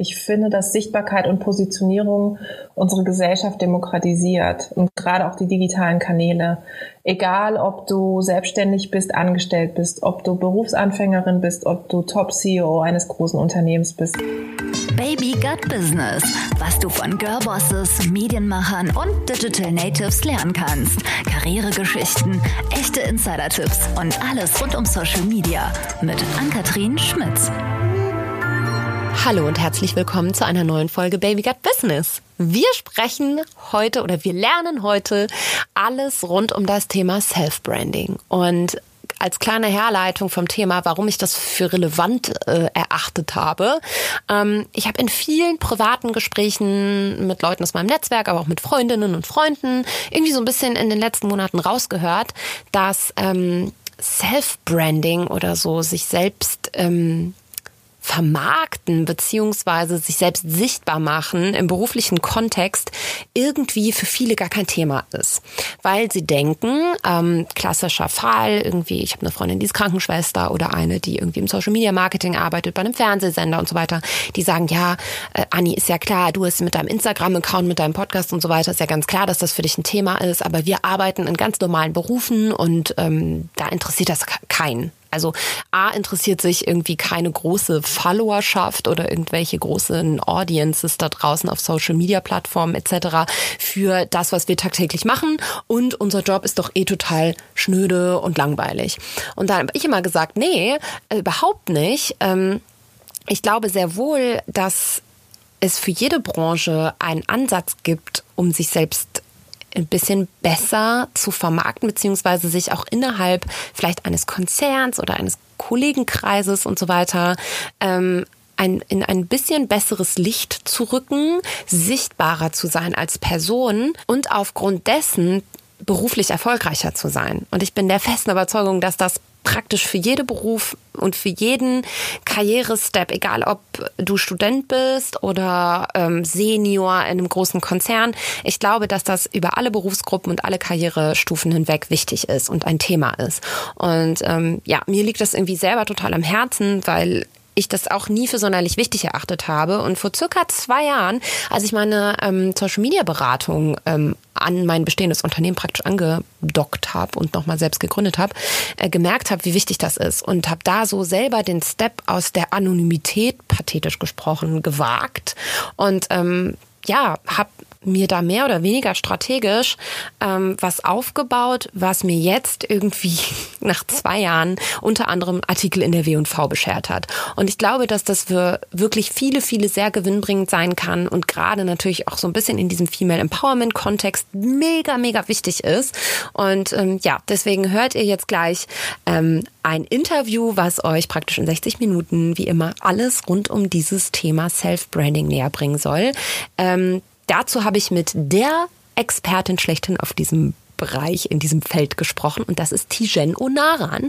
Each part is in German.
Ich finde, dass Sichtbarkeit und Positionierung unsere Gesellschaft demokratisiert und gerade auch die digitalen Kanäle. Egal, ob du selbstständig bist, angestellt bist, ob du Berufsanfängerin bist, ob du Top-CEO eines großen Unternehmens bist. Baby Gut Business, was du von Girlbosses, Medienmachern und Digital Natives lernen kannst. Karrieregeschichten, echte Insider-Tipps und alles rund um Social Media mit Ann-Kathrin Schmitz. Hallo und herzlich willkommen zu einer neuen Folge Baby Got Business. Wir sprechen heute oder wir lernen heute alles rund um das Thema Self-Branding. Und als kleine Herleitung vom Thema, warum ich das für relevant äh, erachtet habe. Ähm, ich habe in vielen privaten Gesprächen mit Leuten aus meinem Netzwerk, aber auch mit Freundinnen und Freunden irgendwie so ein bisschen in den letzten Monaten rausgehört, dass ähm, Self-Branding oder so sich selbst ähm, vermarkten beziehungsweise sich selbst sichtbar machen im beruflichen Kontext irgendwie für viele gar kein Thema ist. Weil sie denken, ähm, klassischer Fall, irgendwie, ich habe eine Freundin, die ist Krankenschwester oder eine, die irgendwie im Social Media Marketing arbeitet, bei einem Fernsehsender und so weiter, die sagen, ja, äh, Anni, ist ja klar, du hast mit deinem Instagram-Account, mit deinem Podcast und so weiter, ist ja ganz klar, dass das für dich ein Thema ist, aber wir arbeiten in ganz normalen Berufen und ähm, da interessiert das keinen. Also A interessiert sich irgendwie keine große Followerschaft oder irgendwelche großen Audiences da draußen auf Social Media Plattformen etc. für das, was wir tagtäglich machen. Und unser Job ist doch eh total schnöde und langweilig. Und da habe ich immer gesagt, nee, äh, überhaupt nicht. Ähm, ich glaube sehr wohl, dass es für jede Branche einen Ansatz gibt, um sich selbst ein bisschen besser zu vermarkten, beziehungsweise sich auch innerhalb vielleicht eines Konzerns oder eines Kollegenkreises und so weiter ähm, ein, in ein bisschen besseres Licht zu rücken, sichtbarer zu sein als Person und aufgrund dessen beruflich erfolgreicher zu sein. Und ich bin der festen Überzeugung, dass das praktisch für jeden Beruf und für jeden Karrierestep, egal ob du Student bist oder ähm, Senior in einem großen Konzern. Ich glaube, dass das über alle Berufsgruppen und alle Karrierestufen hinweg wichtig ist und ein Thema ist. Und ähm, ja, mir liegt das irgendwie selber total am Herzen, weil ich das auch nie für sonderlich wichtig erachtet habe. Und vor circa zwei Jahren, als ich meine ähm, Social Media Beratung ähm, an mein bestehendes Unternehmen praktisch angedockt habe und nochmal selbst gegründet habe, äh, gemerkt habe, wie wichtig das ist und habe da so selber den Step aus der Anonymität, pathetisch gesprochen, gewagt und ähm, ja, habe mir da mehr oder weniger strategisch ähm, was aufgebaut, was mir jetzt irgendwie nach zwei Jahren unter anderem Artikel in der W&V beschert hat. Und ich glaube, dass das für wirklich viele, viele sehr gewinnbringend sein kann und gerade natürlich auch so ein bisschen in diesem Female Empowerment Kontext mega, mega wichtig ist. Und ähm, ja, deswegen hört ihr jetzt gleich ähm, ein Interview, was euch praktisch in 60 Minuten wie immer alles rund um dieses Thema Self-Branding näher bringen soll. Ähm, Dazu habe ich mit der Expertin schlechthin auf diesem Bereich, in diesem Feld gesprochen und das ist Tijen Onaran.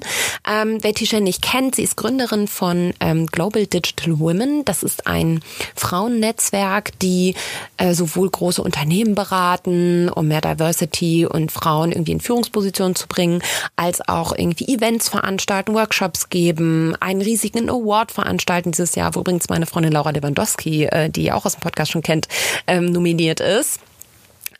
Ähm, wer Tijen nicht kennt, sie ist Gründerin von ähm, Global Digital Women. Das ist ein Frauennetzwerk, die äh, sowohl große Unternehmen beraten, um mehr Diversity und Frauen irgendwie in Führungspositionen zu bringen, als auch irgendwie Events veranstalten, Workshops geben, einen riesigen Award veranstalten dieses Jahr, wo übrigens meine Freundin Laura Lewandowski, äh, die ihr auch aus dem Podcast schon kennt, ähm, nominiert ist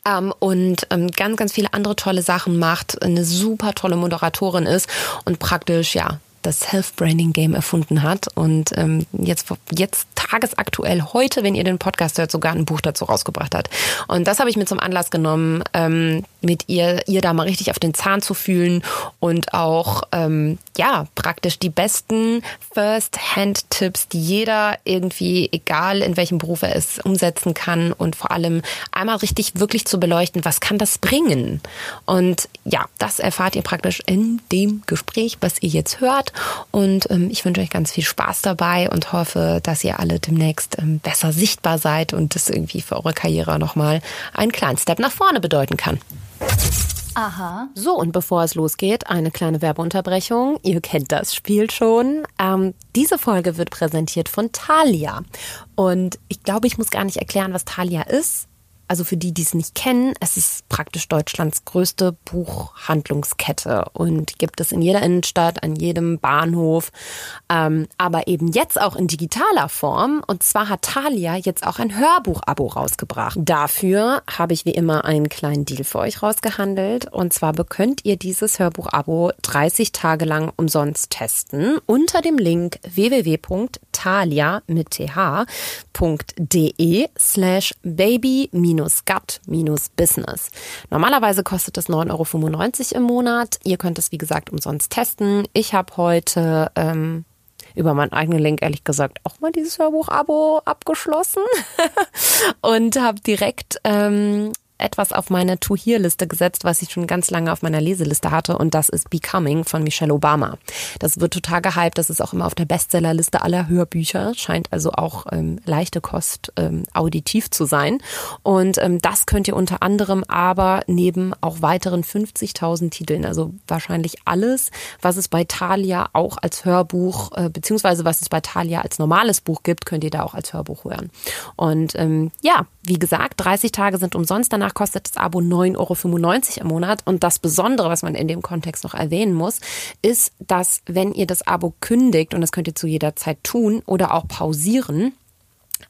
ähm, und ähm, ganz, ganz viele andere tolle Sachen macht, eine super tolle Moderatorin ist und praktisch, ja, das Self-Branding-Game erfunden hat und ähm, jetzt, jetzt tagesaktuell heute, wenn ihr den Podcast hört, sogar ein Buch dazu rausgebracht hat. Und das habe ich mir zum Anlass genommen, ähm, mit ihr, ihr da mal richtig auf den Zahn zu fühlen und auch, ähm, ja, praktisch die besten First-Hand-Tipps, die jeder irgendwie, egal in welchem Beruf er ist, umsetzen kann und vor allem einmal richtig wirklich zu beleuchten, was kann das bringen? Und ja, das erfahrt ihr praktisch in dem Gespräch, was ihr jetzt hört. Und ähm, ich wünsche euch ganz viel Spaß dabei und hoffe, dass ihr alle demnächst ähm, besser sichtbar seid und das irgendwie für eure Karriere nochmal einen kleinen Step nach vorne bedeuten kann. Aha. So, und bevor es losgeht, eine kleine Werbeunterbrechung. Ihr kennt das Spiel schon. Ähm, diese Folge wird präsentiert von Thalia. Und ich glaube, ich muss gar nicht erklären, was Thalia ist also für die, die es nicht kennen, es ist praktisch Deutschlands größte Buchhandlungskette und gibt es in jeder Innenstadt, an jedem Bahnhof, ähm, aber eben jetzt auch in digitaler Form. Und zwar hat Thalia jetzt auch ein Hörbuch-Abo rausgebracht. Dafür habe ich wie immer einen kleinen Deal für euch rausgehandelt. Und zwar könnt ihr dieses Hörbuch-Abo 30 Tage lang umsonst testen unter dem Link www.thalia mit th.de slash baby gut-business. Normalerweise kostet es 9,95 Euro im Monat. Ihr könnt es, wie gesagt, umsonst testen. Ich habe heute ähm, über meinen eigenen Link ehrlich gesagt auch mal dieses Hörbuch-Abo abgeschlossen und habe direkt ähm, etwas auf meine To-Hear-Liste gesetzt, was ich schon ganz lange auf meiner Leseliste hatte und das ist Becoming von Michelle Obama. Das wird total gehypt, das ist auch immer auf der Bestsellerliste aller Hörbücher, scheint also auch ähm, leichte Kost ähm, auditiv zu sein und ähm, das könnt ihr unter anderem aber neben auch weiteren 50.000 Titeln, also wahrscheinlich alles, was es bei Thalia auch als Hörbuch, äh, beziehungsweise was es bei Thalia als normales Buch gibt, könnt ihr da auch als Hörbuch hören. Und ähm, ja, wie gesagt, 30 Tage sind umsonst, danach kostet das Abo 9,95 Euro im Monat. Und das Besondere, was man in dem Kontext noch erwähnen muss, ist, dass wenn ihr das Abo kündigt, und das könnt ihr zu jeder Zeit tun oder auch pausieren,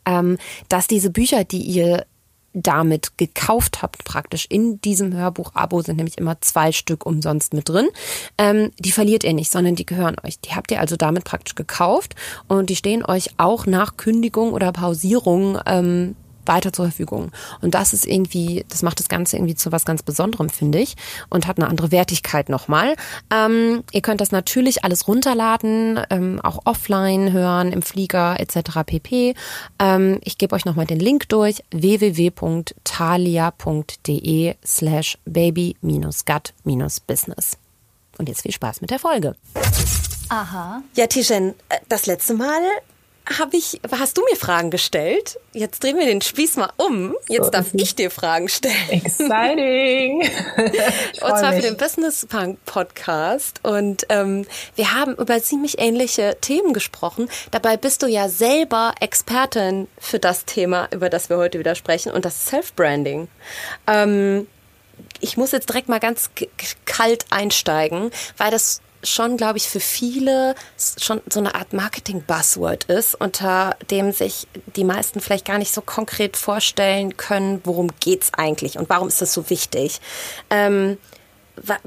ähm, dass diese Bücher, die ihr damit gekauft habt, praktisch in diesem Hörbuch-Abo sind nämlich immer zwei Stück umsonst mit drin. Ähm, die verliert ihr nicht, sondern die gehören euch. Die habt ihr also damit praktisch gekauft und die stehen euch auch nach Kündigung oder Pausierung ähm, weiter zur Verfügung. Und das ist irgendwie, das macht das Ganze irgendwie zu was ganz Besonderem, finde ich, und hat eine andere Wertigkeit nochmal. Ähm, ihr könnt das natürlich alles runterladen, ähm, auch offline hören, im Flieger etc. pp. Ähm, ich gebe euch nochmal den Link durch, www.thalia.de slash baby-gut-business. Und jetzt viel Spaß mit der Folge. Aha. Ja, Tijen, äh, das letzte Mal habe ich, hast du mir Fragen gestellt? Jetzt drehen wir den Spieß mal um. Jetzt so darf ich dir Fragen stellen. Exciting! und zwar mich. für den Business Punk Podcast. Und ähm, wir haben über ziemlich ähnliche Themen gesprochen. Dabei bist du ja selber Expertin für das Thema, über das wir heute wieder sprechen, und das Self-Branding. Ähm, ich muss jetzt direkt mal ganz kalt einsteigen, weil das schon, glaube ich, für viele schon so eine Art Marketing-Buzzword ist, unter dem sich die meisten vielleicht gar nicht so konkret vorstellen können, worum geht's eigentlich und warum ist das so wichtig. Ähm,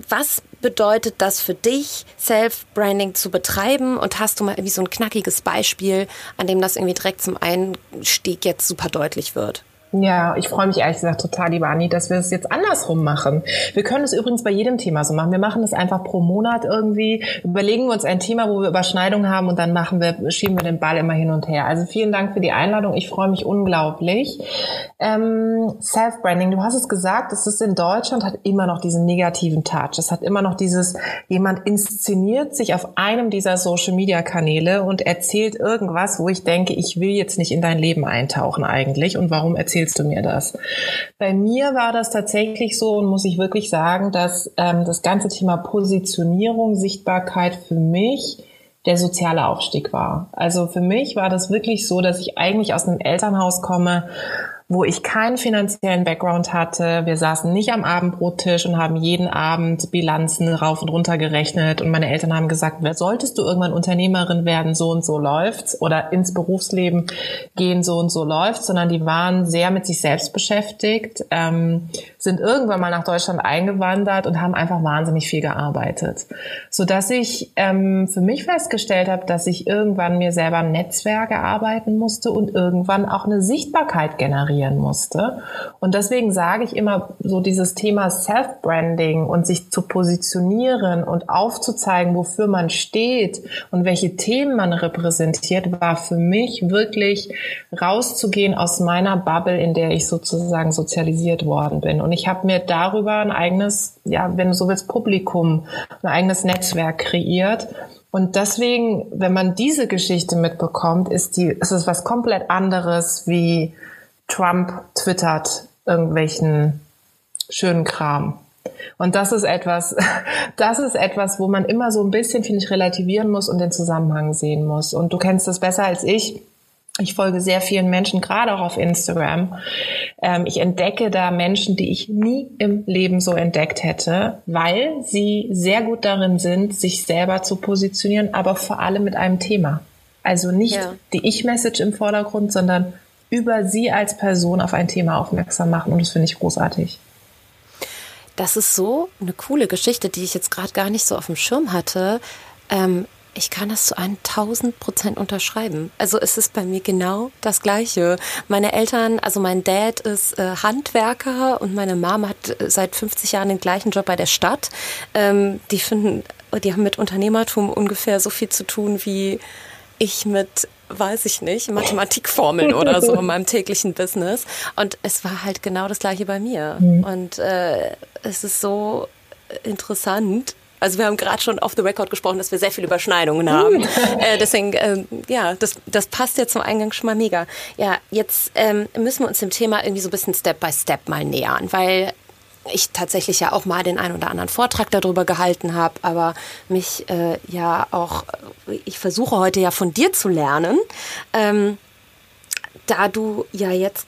was bedeutet das für dich, Self-Branding zu betreiben? Und hast du mal irgendwie so ein knackiges Beispiel, an dem das irgendwie direkt zum Einstieg jetzt super deutlich wird? Ja, ich freue mich ehrlich gesagt total, lieber Anni, dass wir es jetzt andersrum machen. Wir können es übrigens bei jedem Thema so machen. Wir machen es einfach pro Monat irgendwie, überlegen wir uns ein Thema, wo wir Überschneidungen haben und dann machen wir, schieben wir den Ball immer hin und her. Also vielen Dank für die Einladung. Ich freue mich unglaublich. Ähm, Self-Branding, du hast es gesagt, es ist in Deutschland, hat immer noch diesen negativen Touch. Es hat immer noch dieses, jemand inszeniert sich auf einem dieser Social-Media-Kanäle und erzählt irgendwas, wo ich denke, ich will jetzt nicht in dein Leben eintauchen eigentlich. Und warum erzählt erzählst du mir das? Bei mir war das tatsächlich so und muss ich wirklich sagen, dass ähm, das ganze Thema Positionierung, Sichtbarkeit für mich der soziale Aufstieg war. Also für mich war das wirklich so, dass ich eigentlich aus einem Elternhaus komme, wo ich keinen finanziellen Background hatte. Wir saßen nicht am Abendbrottisch und haben jeden Abend Bilanzen rauf und runter gerechnet. Und meine Eltern haben gesagt, wer solltest du irgendwann Unternehmerin werden, so und so läuft's oder ins Berufsleben gehen, so und so läuft's, sondern die waren sehr mit sich selbst beschäftigt, ähm, sind irgendwann mal nach Deutschland eingewandert und haben einfach wahnsinnig viel gearbeitet. So dass ich ähm, für mich festgestellt habe, dass ich irgendwann mir selber Netzwerke arbeiten musste und irgendwann auch eine Sichtbarkeit generieren generieren musste. Und deswegen sage ich immer so dieses Thema Self-Branding und sich zu positionieren und aufzuzeigen, wofür man steht und welche Themen man repräsentiert, war für mich wirklich rauszugehen aus meiner Bubble, in der ich sozusagen sozialisiert worden bin. Und ich habe mir darüber ein eigenes, ja, wenn du so willst, Publikum, ein eigenes Netzwerk kreiert. Und deswegen, wenn man diese Geschichte mitbekommt, ist die, ist es was komplett anderes wie Trump twittert irgendwelchen schönen Kram. Und das ist etwas, das ist etwas, wo man immer so ein bisschen, finde ich, relativieren muss und den Zusammenhang sehen muss. Und du kennst das besser als ich. Ich folge sehr vielen Menschen, gerade auch auf Instagram. Ähm, ich entdecke da Menschen, die ich nie im Leben so entdeckt hätte, weil sie sehr gut darin sind, sich selber zu positionieren, aber vor allem mit einem Thema. Also nicht ja. die Ich-Message im Vordergrund, sondern über sie als Person auf ein Thema aufmerksam machen. Und das finde ich großartig. Das ist so eine coole Geschichte, die ich jetzt gerade gar nicht so auf dem Schirm hatte. Ähm, ich kann das zu einem tausend Prozent unterschreiben. Also es ist bei mir genau das Gleiche. Meine Eltern, also mein Dad ist äh, Handwerker und meine Mama hat äh, seit 50 Jahren den gleichen Job bei der Stadt. Ähm, die finden, die haben mit Unternehmertum ungefähr so viel zu tun wie ich mit weiß ich nicht, Mathematikformeln oder so in meinem täglichen Business. Und es war halt genau das gleiche bei mir. Mhm. Und äh, es ist so interessant. Also wir haben gerade schon off the record gesprochen, dass wir sehr viele Überschneidungen haben. äh, deswegen, äh, ja, das, das passt ja zum Eingang schon mal mega. Ja, jetzt ähm, müssen wir uns dem Thema irgendwie so ein bisschen Step by Step mal nähern, weil ich tatsächlich ja auch mal den einen oder anderen Vortrag darüber gehalten habe, aber mich äh, ja auch, ich versuche heute ja von dir zu lernen, ähm, da du ja jetzt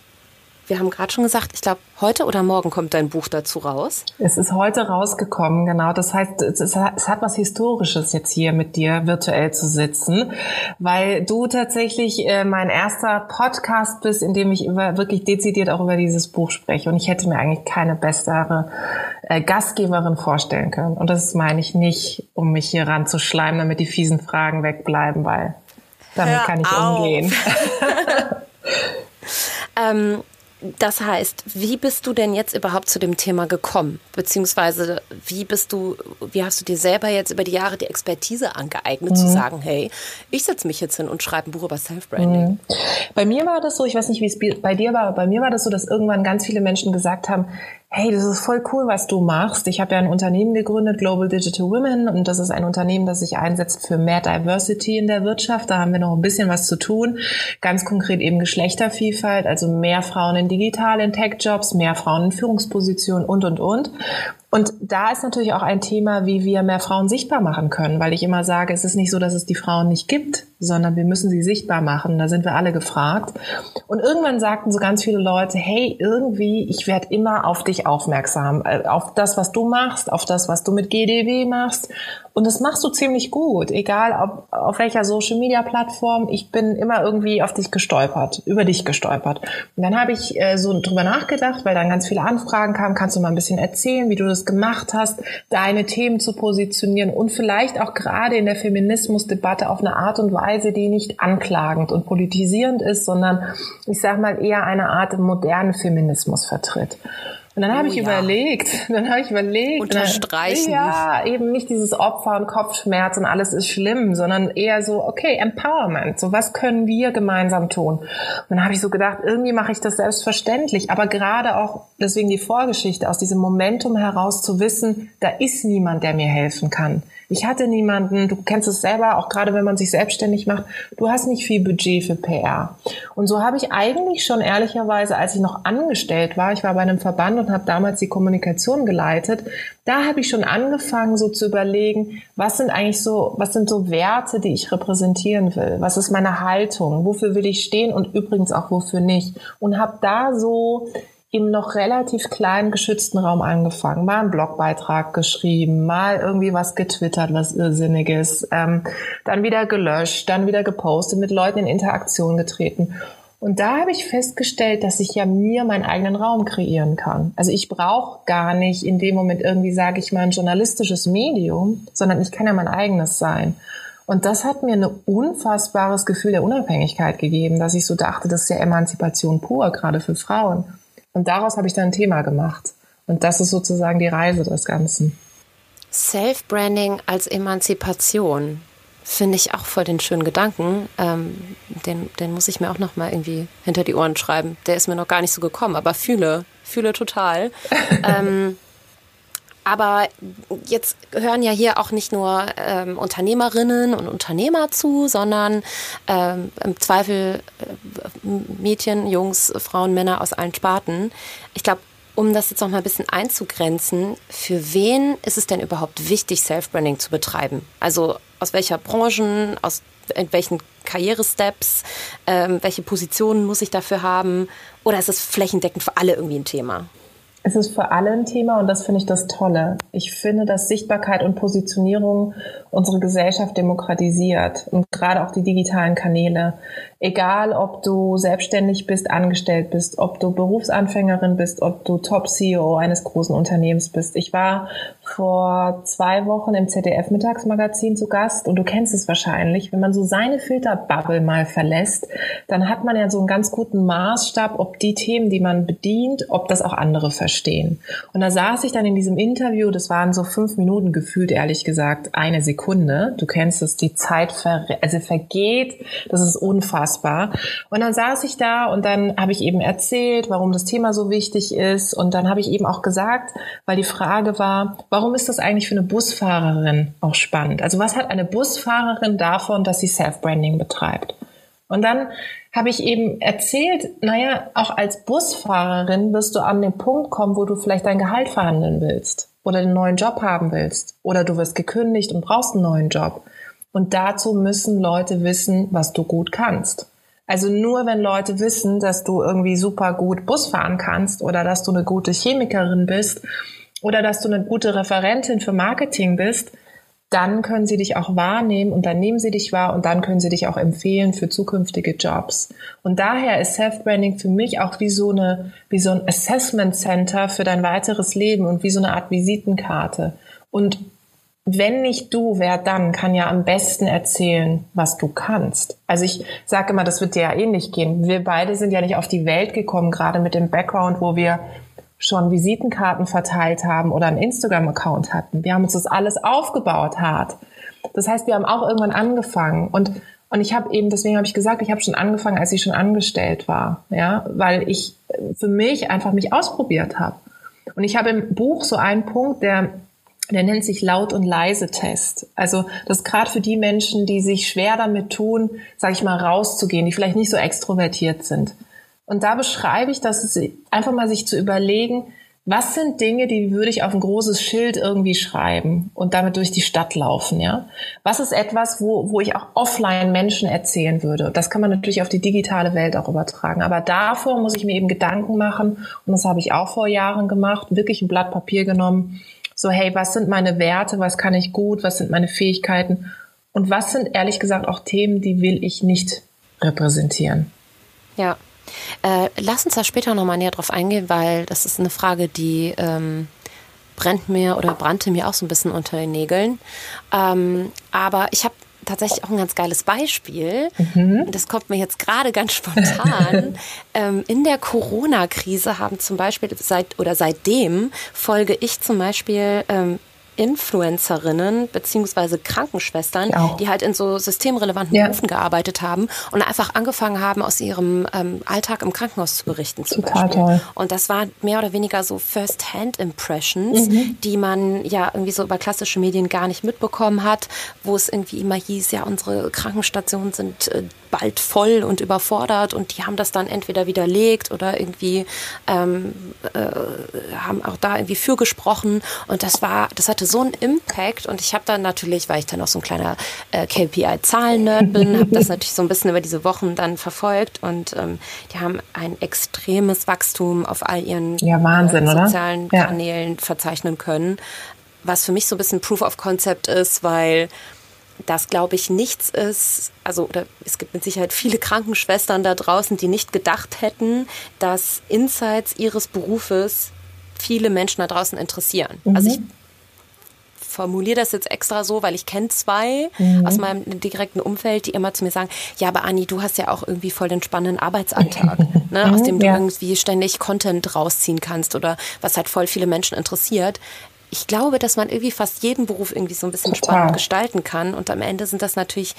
wir haben gerade schon gesagt, ich glaube, heute oder morgen kommt dein Buch dazu raus. Es ist heute rausgekommen, genau. Das heißt, es hat was Historisches jetzt hier mit dir virtuell zu sitzen, weil du tatsächlich äh, mein erster Podcast bist, in dem ich über, wirklich dezidiert auch über dieses Buch spreche. Und ich hätte mir eigentlich keine bessere äh, Gastgeberin vorstellen können. Und das meine ich nicht, um mich hier ranzuschleimen, damit die fiesen Fragen wegbleiben, weil damit Hör kann ich auf. umgehen. ähm, das heißt, wie bist du denn jetzt überhaupt zu dem Thema gekommen? Beziehungsweise wie bist du, wie hast du dir selber jetzt über die Jahre die Expertise angeeignet, mhm. zu sagen, hey, ich setze mich jetzt hin und schreibe ein Buch über Self-Branding? Mhm. Bei mir war das so, ich weiß nicht, wie es bei dir war, aber bei mir war das so, dass irgendwann ganz viele Menschen gesagt haben, hey, das ist voll cool, was du machst. Ich habe ja ein Unternehmen gegründet, Global Digital Women, und das ist ein Unternehmen, das sich einsetzt für mehr Diversity in der Wirtschaft. Da haben wir noch ein bisschen was zu tun. Ganz konkret eben Geschlechtervielfalt, also mehr Frauen in digital, in Tech-Jobs, mehr Frauen in Führungspositionen und, und, und. Und da ist natürlich auch ein Thema, wie wir mehr Frauen sichtbar machen können, weil ich immer sage, es ist nicht so, dass es die Frauen nicht gibt, sondern wir müssen sie sichtbar machen. Da sind wir alle gefragt. Und irgendwann sagten so ganz viele Leute, hey, irgendwie, ich werde immer auf dich aufmerksam, äh, auf das, was du machst, auf das, was du mit GDW machst. Und das machst du ziemlich gut, egal ob, auf welcher Social-Media-Plattform. Ich bin immer irgendwie auf dich gestolpert, über dich gestolpert. Und dann habe ich äh, so drüber nachgedacht, weil dann ganz viele Anfragen kamen. Kannst du mal ein bisschen erzählen, wie du das gemacht hast, deine Themen zu positionieren und vielleicht auch gerade in der Feminismusdebatte auf eine Art und Weise, die nicht anklagend und politisierend ist, sondern ich sage mal eher eine Art modernen Feminismus vertritt. Und dann habe oh, ich ja. überlegt, dann habe ich überlegt. Unterstreichen. ja, eben nicht dieses Opfer und Kopfschmerz und alles ist schlimm, sondern eher so, okay, Empowerment. So, was können wir gemeinsam tun? Und dann habe ich so gedacht, irgendwie mache ich das selbstverständlich. Aber gerade auch, deswegen die Vorgeschichte, aus diesem Momentum heraus zu wissen, da ist niemand, der mir helfen kann. Ich hatte niemanden, du kennst es selber, auch gerade wenn man sich selbstständig macht, du hast nicht viel Budget für PR. Und so habe ich eigentlich schon ehrlicherweise, als ich noch angestellt war, ich war bei einem Verband und habe damals die Kommunikation geleitet, da habe ich schon angefangen, so zu überlegen, was sind eigentlich so, was sind so Werte, die ich repräsentieren will? Was ist meine Haltung? Wofür will ich stehen und übrigens auch wofür nicht? Und habe da so im noch relativ kleinen geschützten Raum angefangen, mal einen Blogbeitrag geschrieben, mal irgendwie was getwittert, was irrsinniges, ähm, dann wieder gelöscht, dann wieder gepostet, mit Leuten in Interaktion getreten. Und da habe ich festgestellt, dass ich ja mir meinen eigenen Raum kreieren kann. Also ich brauche gar nicht in dem Moment irgendwie, sage ich mal, ein journalistisches Medium, sondern ich kann ja mein eigenes sein. Und das hat mir ein unfassbares Gefühl der Unabhängigkeit gegeben, dass ich so dachte, das ist ja Emanzipation pur, gerade für Frauen. Und daraus habe ich dann ein Thema gemacht. Und das ist sozusagen die Reise des Ganzen. Self-Branding als Emanzipation finde ich auch voll den schönen Gedanken. Ähm, den, den muss ich mir auch noch mal irgendwie hinter die Ohren schreiben. Der ist mir noch gar nicht so gekommen, aber fühle, fühle total. ähm, aber jetzt hören ja hier auch nicht nur ähm, Unternehmerinnen und Unternehmer zu, sondern ähm, im Zweifel äh, Mädchen, Jungs, Frauen, Männer aus allen Sparten. Ich glaube, um das jetzt noch mal ein bisschen einzugrenzen, für wen ist es denn überhaupt wichtig, Self-Branding zu betreiben? Also aus welcher Branchen, aus in welchen Karrieresteps? Ähm, welche Positionen muss ich dafür haben? Oder ist es flächendeckend für alle irgendwie ein Thema? Es ist für alle ein Thema und das finde ich das Tolle. Ich finde, dass Sichtbarkeit und Positionierung unsere Gesellschaft demokratisiert und gerade auch die digitalen Kanäle. Egal, ob du selbstständig bist, angestellt bist, ob du Berufsanfängerin bist, ob du Top-CEO eines großen Unternehmens bist. Ich war vor zwei Wochen im ZDF-Mittagsmagazin zu Gast und du kennst es wahrscheinlich. Wenn man so seine Filterbubble mal verlässt, dann hat man ja so einen ganz guten Maßstab, ob die Themen, die man bedient, ob das auch andere verstehen. Und da saß ich dann in diesem Interview, das waren so fünf Minuten gefühlt, ehrlich gesagt, eine Sekunde. Du kennst es, die Zeit ver also vergeht, das ist unfassbar unfassbar. Und dann saß ich da und dann habe ich eben erzählt, warum das Thema so wichtig ist. Und dann habe ich eben auch gesagt, weil die Frage war, warum ist das eigentlich für eine Busfahrerin auch spannend? Also was hat eine Busfahrerin davon, dass sie Self-Branding betreibt? Und dann habe ich eben erzählt, naja, auch als Busfahrerin wirst du an den Punkt kommen, wo du vielleicht dein Gehalt verhandeln willst oder einen neuen Job haben willst oder du wirst gekündigt und brauchst einen neuen Job. Und dazu müssen Leute wissen, was du gut kannst. Also nur wenn Leute wissen, dass du irgendwie super gut Bus fahren kannst oder dass du eine gute Chemikerin bist oder dass du eine gute Referentin für Marketing bist, dann können sie dich auch wahrnehmen und dann nehmen sie dich wahr und dann können sie dich auch empfehlen für zukünftige Jobs. Und daher ist Self-Branding für mich auch wie so eine, wie so ein Assessment Center für dein weiteres Leben und wie so eine Art Visitenkarte. Und wenn nicht du, wer dann kann ja am besten erzählen, was du kannst. Also ich sage immer, das wird dir ja ähnlich gehen. Wir beide sind ja nicht auf die Welt gekommen, gerade mit dem Background, wo wir schon Visitenkarten verteilt haben oder einen Instagram-Account hatten. Wir haben uns das alles aufgebaut hart. Das heißt, wir haben auch irgendwann angefangen und und ich habe eben, deswegen habe ich gesagt, ich habe schon angefangen, als ich schon angestellt war, ja, weil ich für mich einfach mich ausprobiert habe. Und ich habe im Buch so einen Punkt, der der nennt sich Laut- und Leise-Test. Also das ist gerade für die Menschen, die sich schwer damit tun, sage ich mal, rauszugehen, die vielleicht nicht so extrovertiert sind. Und da beschreibe ich, dass es einfach mal sich zu überlegen, was sind Dinge, die würde ich auf ein großes Schild irgendwie schreiben und damit durch die Stadt laufen, ja? Was ist etwas, wo, wo ich auch offline Menschen erzählen würde? Das kann man natürlich auf die digitale Welt auch übertragen. Aber davor muss ich mir eben Gedanken machen und das habe ich auch vor Jahren gemacht, wirklich ein Blatt Papier genommen so, hey, was sind meine Werte, was kann ich gut, was sind meine Fähigkeiten und was sind ehrlich gesagt auch Themen, die will ich nicht repräsentieren. Ja. Äh, lass uns da später nochmal näher drauf eingehen, weil das ist eine Frage, die ähm, brennt mir oder brannte mir auch so ein bisschen unter den Nägeln. Ähm, aber ich habe tatsächlich auch ein ganz geiles Beispiel. Mhm. Das kommt mir jetzt gerade ganz spontan. ähm, in der Corona-Krise haben zum Beispiel seit oder seitdem folge ich zum Beispiel ähm, Influencerinnen beziehungsweise Krankenschwestern, die halt in so systemrelevanten ja. Berufen gearbeitet haben und einfach angefangen haben, aus ihrem ähm, Alltag im Krankenhaus zu berichten. Zum Total Beispiel. toll. Und das war mehr oder weniger so First-Hand-Impressions, mhm. die man ja irgendwie so über klassische Medien gar nicht mitbekommen hat, wo es irgendwie immer hieß, ja, unsere Krankenstationen sind äh, bald voll und überfordert und die haben das dann entweder widerlegt oder irgendwie ähm, äh, haben auch da irgendwie für gesprochen. Und das war, das hatte so einen Impact und ich habe dann natürlich, weil ich dann auch so ein kleiner äh, KPI-Zahlen-Nerd bin, habe das natürlich so ein bisschen über diese Wochen dann verfolgt und ähm, die haben ein extremes Wachstum auf all ihren ja, Wahnsinn, äh, sozialen Kanälen verzeichnen können, was für mich so ein bisschen Proof of Concept ist, weil das, glaube ich, nichts ist, also oder es gibt mit Sicherheit viele Krankenschwestern da draußen, die nicht gedacht hätten, dass Insights ihres Berufes viele Menschen da draußen interessieren. Mhm. Also ich formuliere das jetzt extra so, weil ich kenne zwei mhm. aus meinem direkten Umfeld, die immer zu mir sagen, ja, aber Anni, du hast ja auch irgendwie voll den spannenden Arbeitsalltag, ne, aus dem du ja. irgendwie ständig Content rausziehen kannst oder was halt voll viele Menschen interessiert ich glaube, dass man irgendwie fast jeden Beruf irgendwie so ein bisschen Total. spannend gestalten kann. Und am Ende sind das natürlich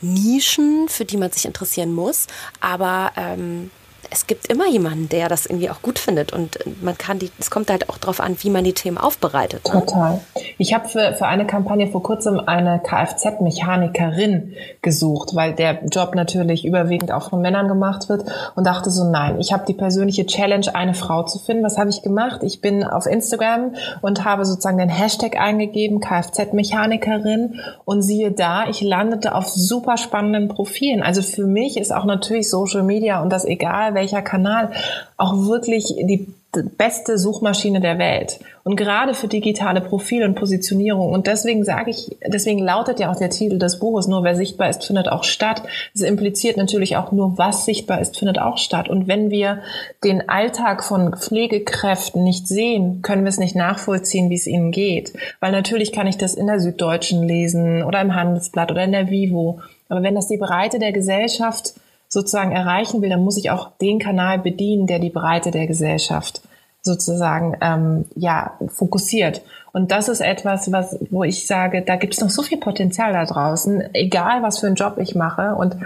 Nischen, für die man sich interessieren muss. Aber ähm, es gibt immer jemanden, der das irgendwie auch gut findet und man kann die, es kommt halt auch darauf an, wie man die Themen aufbereitet. Ne? Total. Ich habe für, für eine Kampagne vor kurzem eine Kfz-Mechanikerin gesucht, weil der Job natürlich überwiegend auch von Männern gemacht wird und dachte so, nein, ich habe die persönliche Challenge, eine Frau zu finden. Was habe ich gemacht? Ich bin auf Instagram und habe sozusagen den Hashtag eingegeben, Kfz-Mechanikerin und siehe da, ich landete auf super spannenden Profilen. Also für mich ist auch natürlich Social Media und das egal welcher Kanal auch wirklich die beste Suchmaschine der Welt. Und gerade für digitale Profile und Positionierung. Und deswegen sage ich, deswegen lautet ja auch der Titel des Buches, nur wer sichtbar ist, findet auch statt. Es impliziert natürlich auch nur, was sichtbar ist, findet auch statt. Und wenn wir den Alltag von Pflegekräften nicht sehen, können wir es nicht nachvollziehen, wie es ihnen geht. Weil natürlich kann ich das in der Süddeutschen lesen oder im Handelsblatt oder in der Vivo. Aber wenn das die Breite der Gesellschaft sozusagen erreichen will, dann muss ich auch den Kanal bedienen, der die Breite der Gesellschaft sozusagen ähm, ja fokussiert. Und das ist etwas, was wo ich sage, da gibt es noch so viel Potenzial da draußen, egal was für einen Job ich mache. Und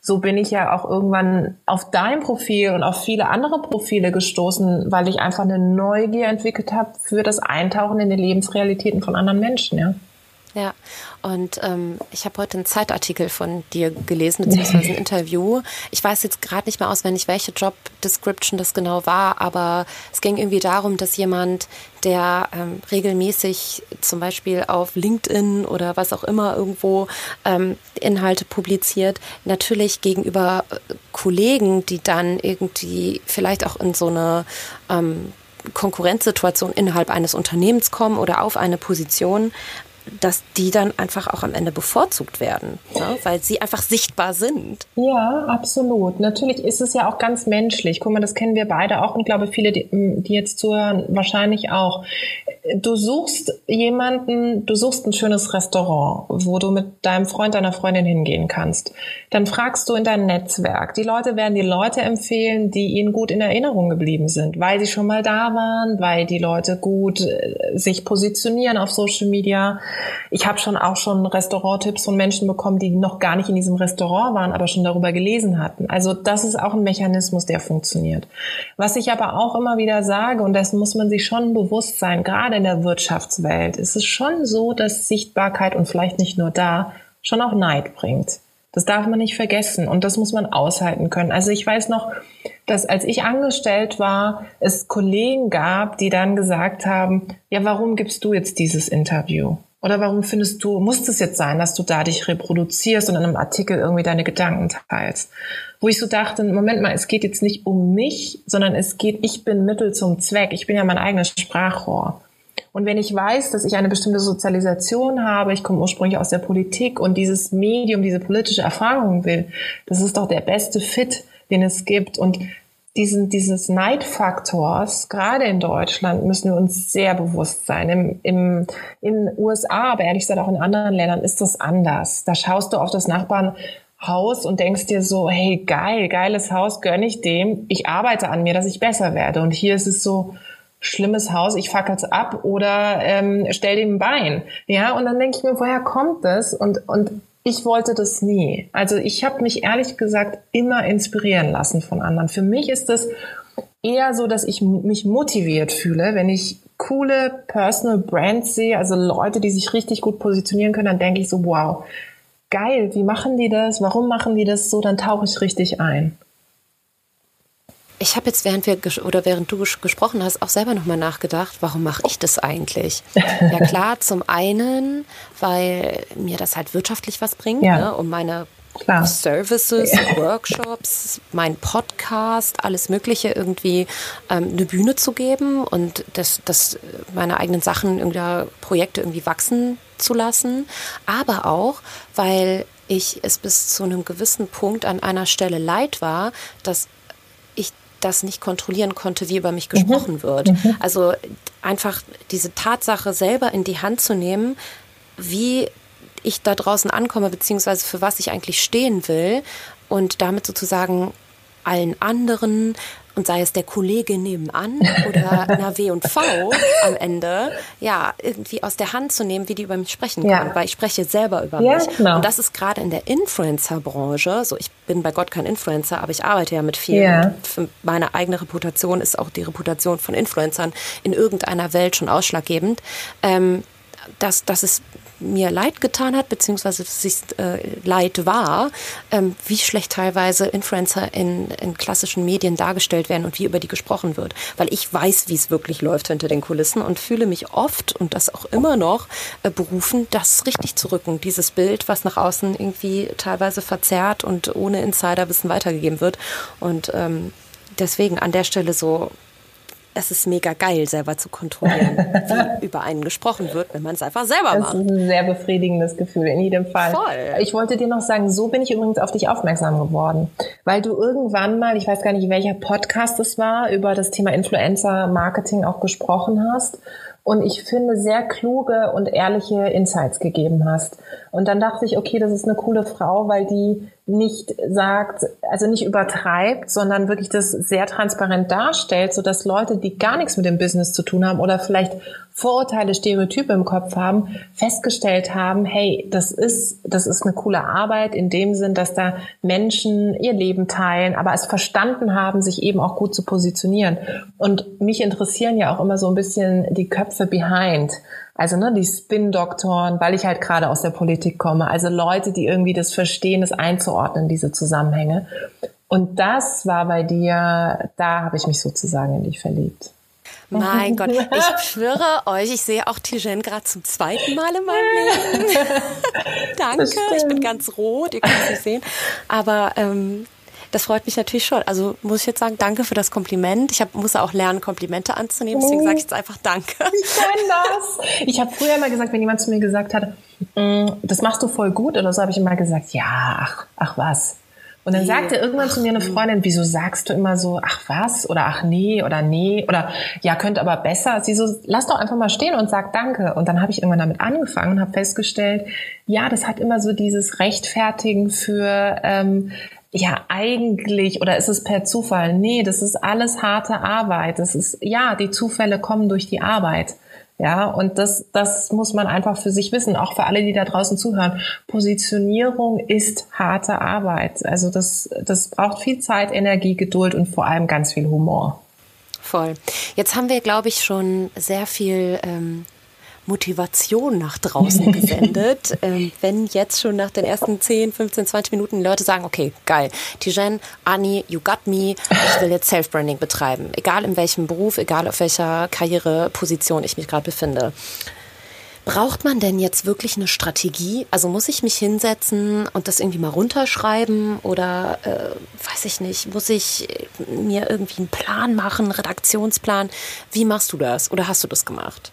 so bin ich ja auch irgendwann auf dein Profil und auf viele andere Profile gestoßen, weil ich einfach eine Neugier entwickelt habe für das Eintauchen in die Lebensrealitäten von anderen Menschen. Ja. Ja, und ähm, ich habe heute einen Zeitartikel von dir gelesen, beziehungsweise ein Interview. Ich weiß jetzt gerade nicht mehr auswendig, welche Job Description das genau war, aber es ging irgendwie darum, dass jemand, der ähm, regelmäßig zum Beispiel auf LinkedIn oder was auch immer irgendwo ähm, Inhalte publiziert, natürlich gegenüber äh, Kollegen, die dann irgendwie vielleicht auch in so eine ähm, Konkurrenzsituation innerhalb eines Unternehmens kommen oder auf eine Position, dass die dann einfach auch am Ende bevorzugt werden, ne? weil sie einfach sichtbar sind. Ja, absolut. Natürlich ist es ja auch ganz menschlich. Guck mal, das kennen wir beide auch und glaube viele, die, die jetzt zuhören, wahrscheinlich auch. Du suchst jemanden, du suchst ein schönes Restaurant, wo du mit deinem Freund, deiner Freundin hingehen kannst. Dann fragst du in dein Netzwerk. Die Leute werden die Leute empfehlen, die ihnen gut in Erinnerung geblieben sind, weil sie schon mal da waren, weil die Leute gut äh, sich positionieren auf Social Media ich habe schon auch schon Restauranttipps von Menschen bekommen, die noch gar nicht in diesem Restaurant waren, aber schon darüber gelesen hatten. Also das ist auch ein Mechanismus, der funktioniert. Was ich aber auch immer wieder sage, und das muss man sich schon bewusst sein, gerade in der Wirtschaftswelt, ist es schon so, dass Sichtbarkeit und vielleicht nicht nur da schon auch Neid bringt. Das darf man nicht vergessen und das muss man aushalten können. Also ich weiß noch, dass als ich angestellt war, es Kollegen gab, die dann gesagt haben, ja, warum gibst du jetzt dieses Interview? Oder warum findest du, muss es jetzt sein, dass du da dich reproduzierst und in einem Artikel irgendwie deine Gedanken teilst? Wo ich so dachte, Moment mal, es geht jetzt nicht um mich, sondern es geht, ich bin Mittel zum Zweck. Ich bin ja mein eigenes Sprachrohr. Und wenn ich weiß, dass ich eine bestimmte Sozialisation habe, ich komme ursprünglich aus der Politik und dieses Medium, diese politische Erfahrung will, das ist doch der beste Fit, den es gibt. Und diesen, dieses Neidfaktors, gerade in Deutschland, müssen wir uns sehr bewusst sein. Im, im, in USA, aber ehrlich gesagt auch in anderen Ländern ist das anders. Da schaust du auf das Nachbarnhaus und denkst dir so, hey, geil, geiles Haus, gönn ich dem. Ich arbeite an mir, dass ich besser werde. Und hier ist es so, schlimmes Haus, ich fackel's ab oder ähm, stell dem ein Bein. Ja, und dann denke ich mir, woher kommt das? Und, und ich wollte das nie. Also ich habe mich ehrlich gesagt immer inspirieren lassen von anderen. Für mich ist es eher so, dass ich mich motiviert fühle, wenn ich coole Personal Brands sehe, also Leute, die sich richtig gut positionieren können, dann denke ich so, wow, geil, wie machen die das? Warum machen die das so? Dann tauche ich richtig ein. Ich habe jetzt, während wir oder während du gesprochen hast, auch selber nochmal nachgedacht, warum mache ich das eigentlich? ja klar, zum einen, weil mir das halt wirtschaftlich was bringt, ja. ne, um meine Klar. Services. Workshops, mein Podcast, alles Mögliche irgendwie ähm, eine Bühne zu geben und das, das meine eigenen Sachen, irgendwie Projekte irgendwie wachsen zu lassen. Aber auch, weil ich es bis zu einem gewissen Punkt an einer Stelle leid war, dass das nicht kontrollieren konnte, wie über mich mhm. gesprochen mhm. wird. Mhm. Also einfach diese Tatsache selber in die Hand zu nehmen, wie ich da draußen ankomme, beziehungsweise für was ich eigentlich stehen will und damit sozusagen allen anderen und sei es der Kollege nebenan oder einer W und V am Ende, ja, irgendwie aus der Hand zu nehmen, wie die über mich sprechen können, ja. weil ich spreche selber über ja, mich. Genau. Und das ist gerade in der Influencer-Branche, so ich bin bei Gott kein Influencer, aber ich arbeite ja mit vielen. Ja. Für meine eigene Reputation ist auch die Reputation von Influencern in irgendeiner Welt schon ausschlaggebend. Ähm, dass, dass es mir leid getan hat, beziehungsweise dass es äh, leid war, ähm, wie schlecht teilweise Influencer in, in klassischen Medien dargestellt werden und wie über die gesprochen wird. Weil ich weiß, wie es wirklich läuft hinter den Kulissen und fühle mich oft und das auch immer noch äh, berufen, das richtig zu rücken. Dieses Bild, was nach außen irgendwie teilweise verzerrt und ohne Insiderwissen weitergegeben wird. Und ähm, deswegen an der Stelle so es ist mega geil, selber zu kontrollieren, wie über einen gesprochen wird, wenn man es einfach selber das macht. Das ist ein sehr befriedigendes Gefühl, in jedem Fall. Voll. Ich wollte dir noch sagen, so bin ich übrigens auf dich aufmerksam geworden, weil du irgendwann mal, ich weiß gar nicht, welcher Podcast es war, über das Thema Influencer-Marketing auch gesprochen hast und ich finde sehr kluge und ehrliche Insights gegeben hast. Und dann dachte ich, okay, das ist eine coole Frau, weil die nicht sagt, also nicht übertreibt, sondern wirklich das sehr transparent darstellt, so dass Leute, die gar nichts mit dem Business zu tun haben oder vielleicht Vorurteile, Stereotype im Kopf haben, festgestellt haben, hey, das ist, das ist eine coole Arbeit in dem Sinn, dass da Menschen ihr Leben teilen, aber es verstanden haben, sich eben auch gut zu positionieren. Und mich interessieren ja auch immer so ein bisschen die Köpfe behind. Also ne, die Spin-Doktoren, weil ich halt gerade aus der Politik komme. Also Leute, die irgendwie das verstehen, das einzuordnen, diese Zusammenhänge. Und das war bei dir, da habe ich mich sozusagen in dich verliebt. Mein Gott, ich schwöre euch, ich sehe auch Tijen gerade zum zweiten Mal in meinem Leben. Danke, ich bin ganz rot, ihr könnt es nicht sehen. Aber ähm, das freut mich natürlich schon. Also muss ich jetzt sagen, danke für das Kompliment. Ich hab, muss auch lernen, Komplimente anzunehmen. Deswegen sage ich jetzt einfach Danke. Ich kann das. Ich habe früher immer gesagt, wenn jemand zu mir gesagt hat, mm, das machst du voll gut oder so, habe ich immer gesagt, ja, ach, ach was. Und dann nee. sagte irgendwann ach, zu mir eine Freundin, wieso sagst du immer so, ach was oder ach nee oder nee oder ja, könnte aber besser. Sie so, lass doch einfach mal stehen und sag Danke. Und dann habe ich irgendwann damit angefangen und habe festgestellt, ja, das hat immer so dieses Rechtfertigen für ähm, ja, eigentlich, oder ist es per Zufall? Nee, das ist alles harte Arbeit. Das ist, ja, die Zufälle kommen durch die Arbeit. Ja, und das, das muss man einfach für sich wissen, auch für alle, die da draußen zuhören. Positionierung ist harte Arbeit. Also das, das braucht viel Zeit, Energie, Geduld und vor allem ganz viel Humor. Voll. Jetzt haben wir, glaube ich, schon sehr viel ähm, Motivation nach draußen gesendet. ähm, wenn jetzt schon nach den ersten 10, 15, 20 Minuten Leute sagen, okay, geil, Tijen, Anni, you got me, ich will jetzt Self-Branding betreiben. Egal in welchem Beruf, egal auf welcher Karriereposition ich mich gerade befinde. Braucht man denn jetzt wirklich eine Strategie? Also muss ich mich hinsetzen und das irgendwie mal runterschreiben oder äh, weiß ich nicht, muss ich mir irgendwie einen Plan machen, einen Redaktionsplan? Wie machst du das oder hast du das gemacht?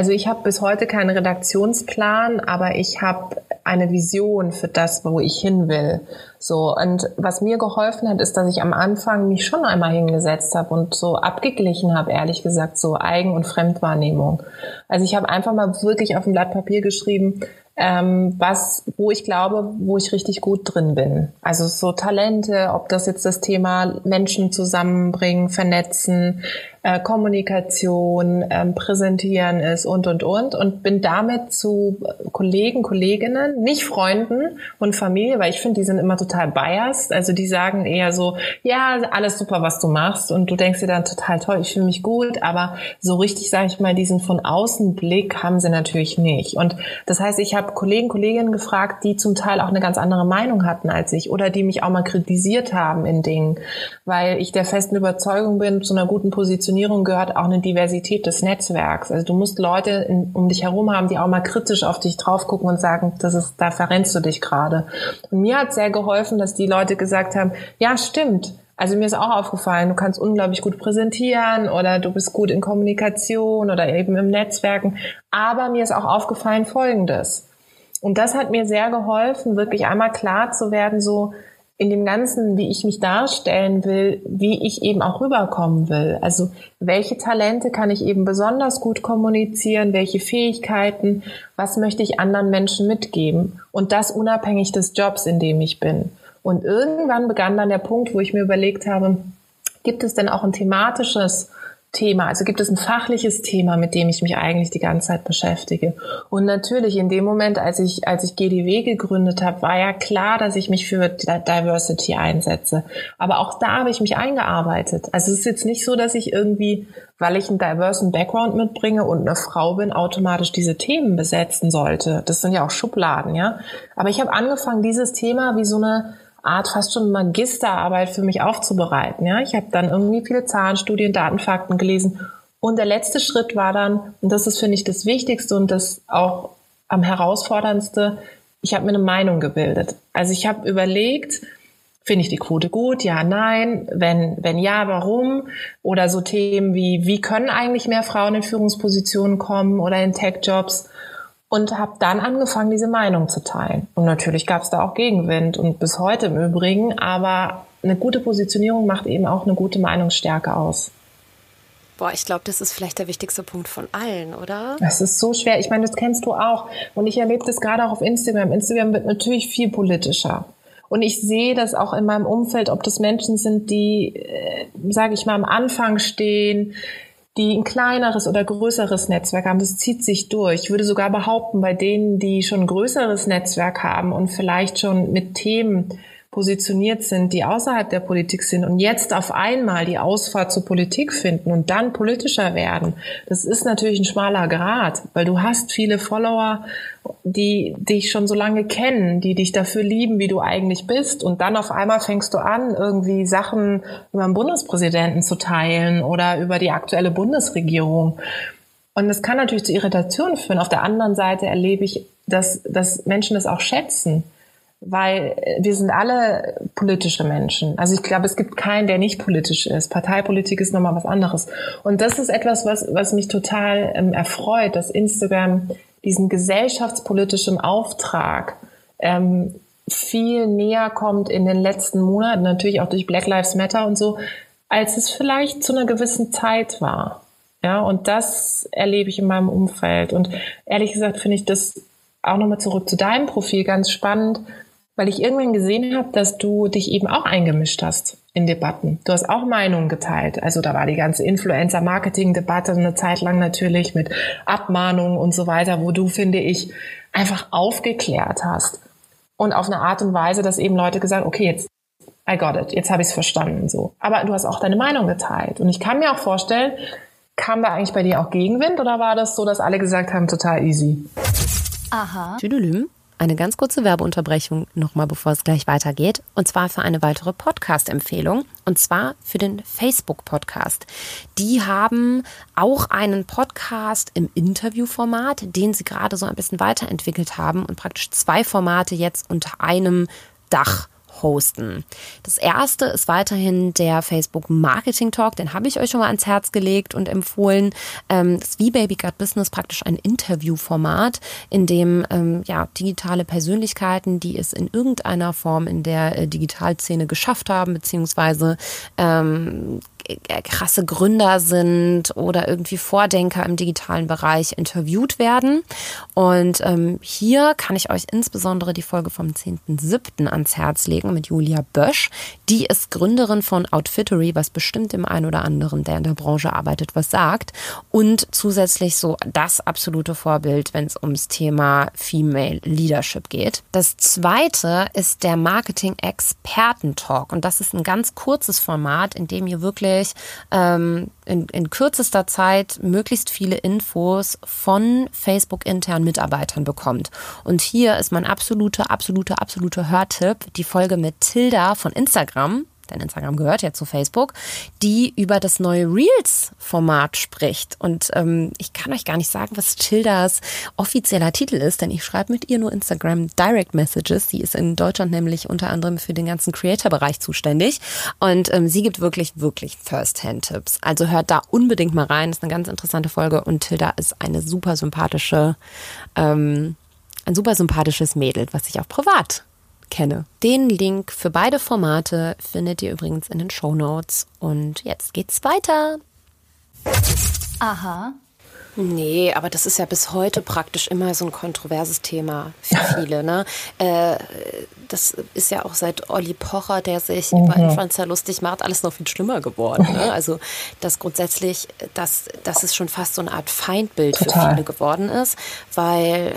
Also ich habe bis heute keinen Redaktionsplan, aber ich habe eine Vision für das, wo ich hin will. So und was mir geholfen hat, ist, dass ich am Anfang mich schon einmal hingesetzt habe und so abgeglichen habe, ehrlich gesagt, so Eigen- und Fremdwahrnehmung. Also ich habe einfach mal wirklich auf ein Blatt Papier geschrieben, ähm, was, wo ich glaube, wo ich richtig gut drin bin. Also so Talente, ob das jetzt das Thema Menschen zusammenbringen, vernetzen, äh, Kommunikation, ähm, Präsentieren ist und, und, und. Und bin damit zu Kollegen, Kolleginnen, nicht Freunden und Familie, weil ich finde, die sind immer total biased. Also die sagen eher so, ja, alles super, was du machst. Und du denkst dir dann total toll, ich fühle mich gut. Aber so richtig, sage ich mal, diesen von außen Blick haben sie natürlich nicht. Und das heißt, ich habe Kollegen, Kolleginnen gefragt, die zum Teil auch eine ganz andere Meinung hatten als ich oder die mich auch mal kritisiert haben in Dingen, weil ich der festen Überzeugung bin, zu einer guten Position Positionierung gehört auch eine Diversität des Netzwerks. Also du musst Leute in, um dich herum haben, die auch mal kritisch auf dich drauf gucken und sagen, das ist, da verrennst du dich gerade. Und mir hat sehr geholfen, dass die Leute gesagt haben, ja, stimmt. Also mir ist auch aufgefallen, du kannst unglaublich gut präsentieren oder du bist gut in Kommunikation oder eben im Netzwerken. Aber mir ist auch aufgefallen Folgendes. Und das hat mir sehr geholfen, wirklich einmal klar zu werden, so, in dem Ganzen, wie ich mich darstellen will, wie ich eben auch rüberkommen will. Also welche Talente kann ich eben besonders gut kommunizieren, welche Fähigkeiten, was möchte ich anderen Menschen mitgeben und das unabhängig des Jobs, in dem ich bin. Und irgendwann begann dann der Punkt, wo ich mir überlegt habe, gibt es denn auch ein thematisches Thema? Also gibt es ein fachliches Thema, mit dem ich mich eigentlich die ganze Zeit beschäftige? Und natürlich in dem Moment, als ich, als ich GDW gegründet habe, war ja klar, dass ich mich für Diversity einsetze. Aber auch da habe ich mich eingearbeitet. Also es ist jetzt nicht so, dass ich irgendwie, weil ich einen diversen Background mitbringe und eine Frau bin, automatisch diese Themen besetzen sollte. Das sind ja auch Schubladen, ja. Aber ich habe angefangen, dieses Thema wie so eine Art fast schon Magisterarbeit für mich aufzubereiten. Ja, ich habe dann irgendwie viele Zahlenstudien, Datenfakten gelesen. Und der letzte Schritt war dann, und das ist, finde ich, das Wichtigste und das auch am herausforderndste, ich habe mir eine Meinung gebildet. Also ich habe überlegt, finde ich die Quote gut? Ja, nein. Wenn, wenn ja, warum? Oder so Themen wie, wie können eigentlich mehr Frauen in Führungspositionen kommen oder in Tech-Jobs? Und habe dann angefangen, diese Meinung zu teilen. Und natürlich gab es da auch Gegenwind und bis heute im Übrigen, aber eine gute Positionierung macht eben auch eine gute Meinungsstärke aus. Boah, ich glaube, das ist vielleicht der wichtigste Punkt von allen, oder? Das ist so schwer. Ich meine, das kennst du auch. Und ich erlebe das gerade auch auf Instagram. Instagram wird natürlich viel politischer. Und ich sehe das auch in meinem Umfeld, ob das Menschen sind, die, äh, sage ich mal, am Anfang stehen, die ein kleineres oder größeres Netzwerk haben, das zieht sich durch. Ich würde sogar behaupten, bei denen, die schon ein größeres Netzwerk haben und vielleicht schon mit Themen positioniert sind, die außerhalb der Politik sind und jetzt auf einmal die Ausfahrt zur Politik finden und dann politischer werden, das ist natürlich ein schmaler Grad, weil du hast viele Follower, die dich schon so lange kennen, die dich dafür lieben, wie du eigentlich bist und dann auf einmal fängst du an, irgendwie Sachen über den Bundespräsidenten zu teilen oder über die aktuelle Bundesregierung. Und das kann natürlich zu Irritationen führen. Auf der anderen Seite erlebe ich, dass, dass Menschen das auch schätzen weil wir sind alle politische Menschen. Also ich glaube, es gibt keinen, der nicht politisch ist. Parteipolitik ist nochmal was anderes. Und das ist etwas, was, was mich total ähm, erfreut, dass Instagram diesen gesellschaftspolitischen Auftrag ähm, viel näher kommt in den letzten Monaten, natürlich auch durch Black Lives Matter und so, als es vielleicht zu einer gewissen Zeit war. Ja, und das erlebe ich in meinem Umfeld. Und ehrlich gesagt finde ich das auch nochmal zurück zu deinem Profil ganz spannend, weil ich irgendwann gesehen habe, dass du dich eben auch eingemischt hast in Debatten. Du hast auch Meinungen geteilt. Also da war die ganze Influencer-Marketing-Debatte eine Zeit lang natürlich mit Abmahnungen und so weiter, wo du, finde ich, einfach aufgeklärt hast. Und auf eine Art und Weise, dass eben Leute gesagt, okay, jetzt I got it, jetzt habe ich es verstanden so. Aber du hast auch deine Meinung geteilt. Und ich kann mir auch vorstellen, kam da eigentlich bei dir auch Gegenwind oder war das so, dass alle gesagt haben, total easy? Aha. Tüdelüm. Eine ganz kurze Werbeunterbrechung nochmal, bevor es gleich weitergeht. Und zwar für eine weitere Podcast-Empfehlung. Und zwar für den Facebook-Podcast. Die haben auch einen Podcast im Interviewformat, den sie gerade so ein bisschen weiterentwickelt haben und praktisch zwei Formate jetzt unter einem Dach hosten. Das erste ist weiterhin der Facebook Marketing Talk, den habe ich euch schon mal ans Herz gelegt und empfohlen. Ähm, das wie Baby Got Business praktisch ein Interviewformat, in dem ähm, ja, digitale Persönlichkeiten, die es in irgendeiner Form in der äh, Digitalszene geschafft haben, beziehungsweise ähm, äh, krasse Gründer sind oder irgendwie Vordenker im digitalen Bereich interviewt werden. Und ähm, hier kann ich euch insbesondere die Folge vom 10.7. ans Herz legen mit Julia Bösch. Die ist Gründerin von Outfittery, was bestimmt dem einen oder anderen, der in der Branche arbeitet, was sagt. Und zusätzlich so das absolute Vorbild, wenn es ums Thema Female Leadership geht. Das zweite ist der Marketing Experten Talk. Und das ist ein ganz kurzes Format, in dem ihr wirklich wirklich ähm, in, in kürzester Zeit möglichst viele Infos von Facebook-internen Mitarbeitern bekommt. Und hier ist mein absoluter, absoluter, absoluter Hörtipp, die Folge mit Tilda von Instagram denn Instagram gehört ja zu Facebook, die über das neue Reels-Format spricht. Und ähm, ich kann euch gar nicht sagen, was Tildas offizieller Titel ist, denn ich schreibe mit ihr nur Instagram Direct Messages. Sie ist in Deutschland nämlich unter anderem für den ganzen Creator-Bereich zuständig. Und ähm, sie gibt wirklich, wirklich First-Hand-Tipps. Also hört da unbedingt mal rein. Das ist eine ganz interessante Folge und Tilda ist eine super sympathische, ähm, ein super sympathisches Mädel, was ich auch privat kenne. Den Link für beide Formate findet ihr übrigens in den Show Notes. Und jetzt geht's weiter. Aha. Nee, aber das ist ja bis heute praktisch immer so ein kontroverses Thema für viele. Ne? Äh, das ist ja auch seit Olli Pocher, der sich mhm. über Influencer lustig macht, alles noch viel schlimmer geworden. Ne? Also, dass grundsätzlich, dass, dass es schon fast so eine Art Feindbild Total. für viele geworden ist, weil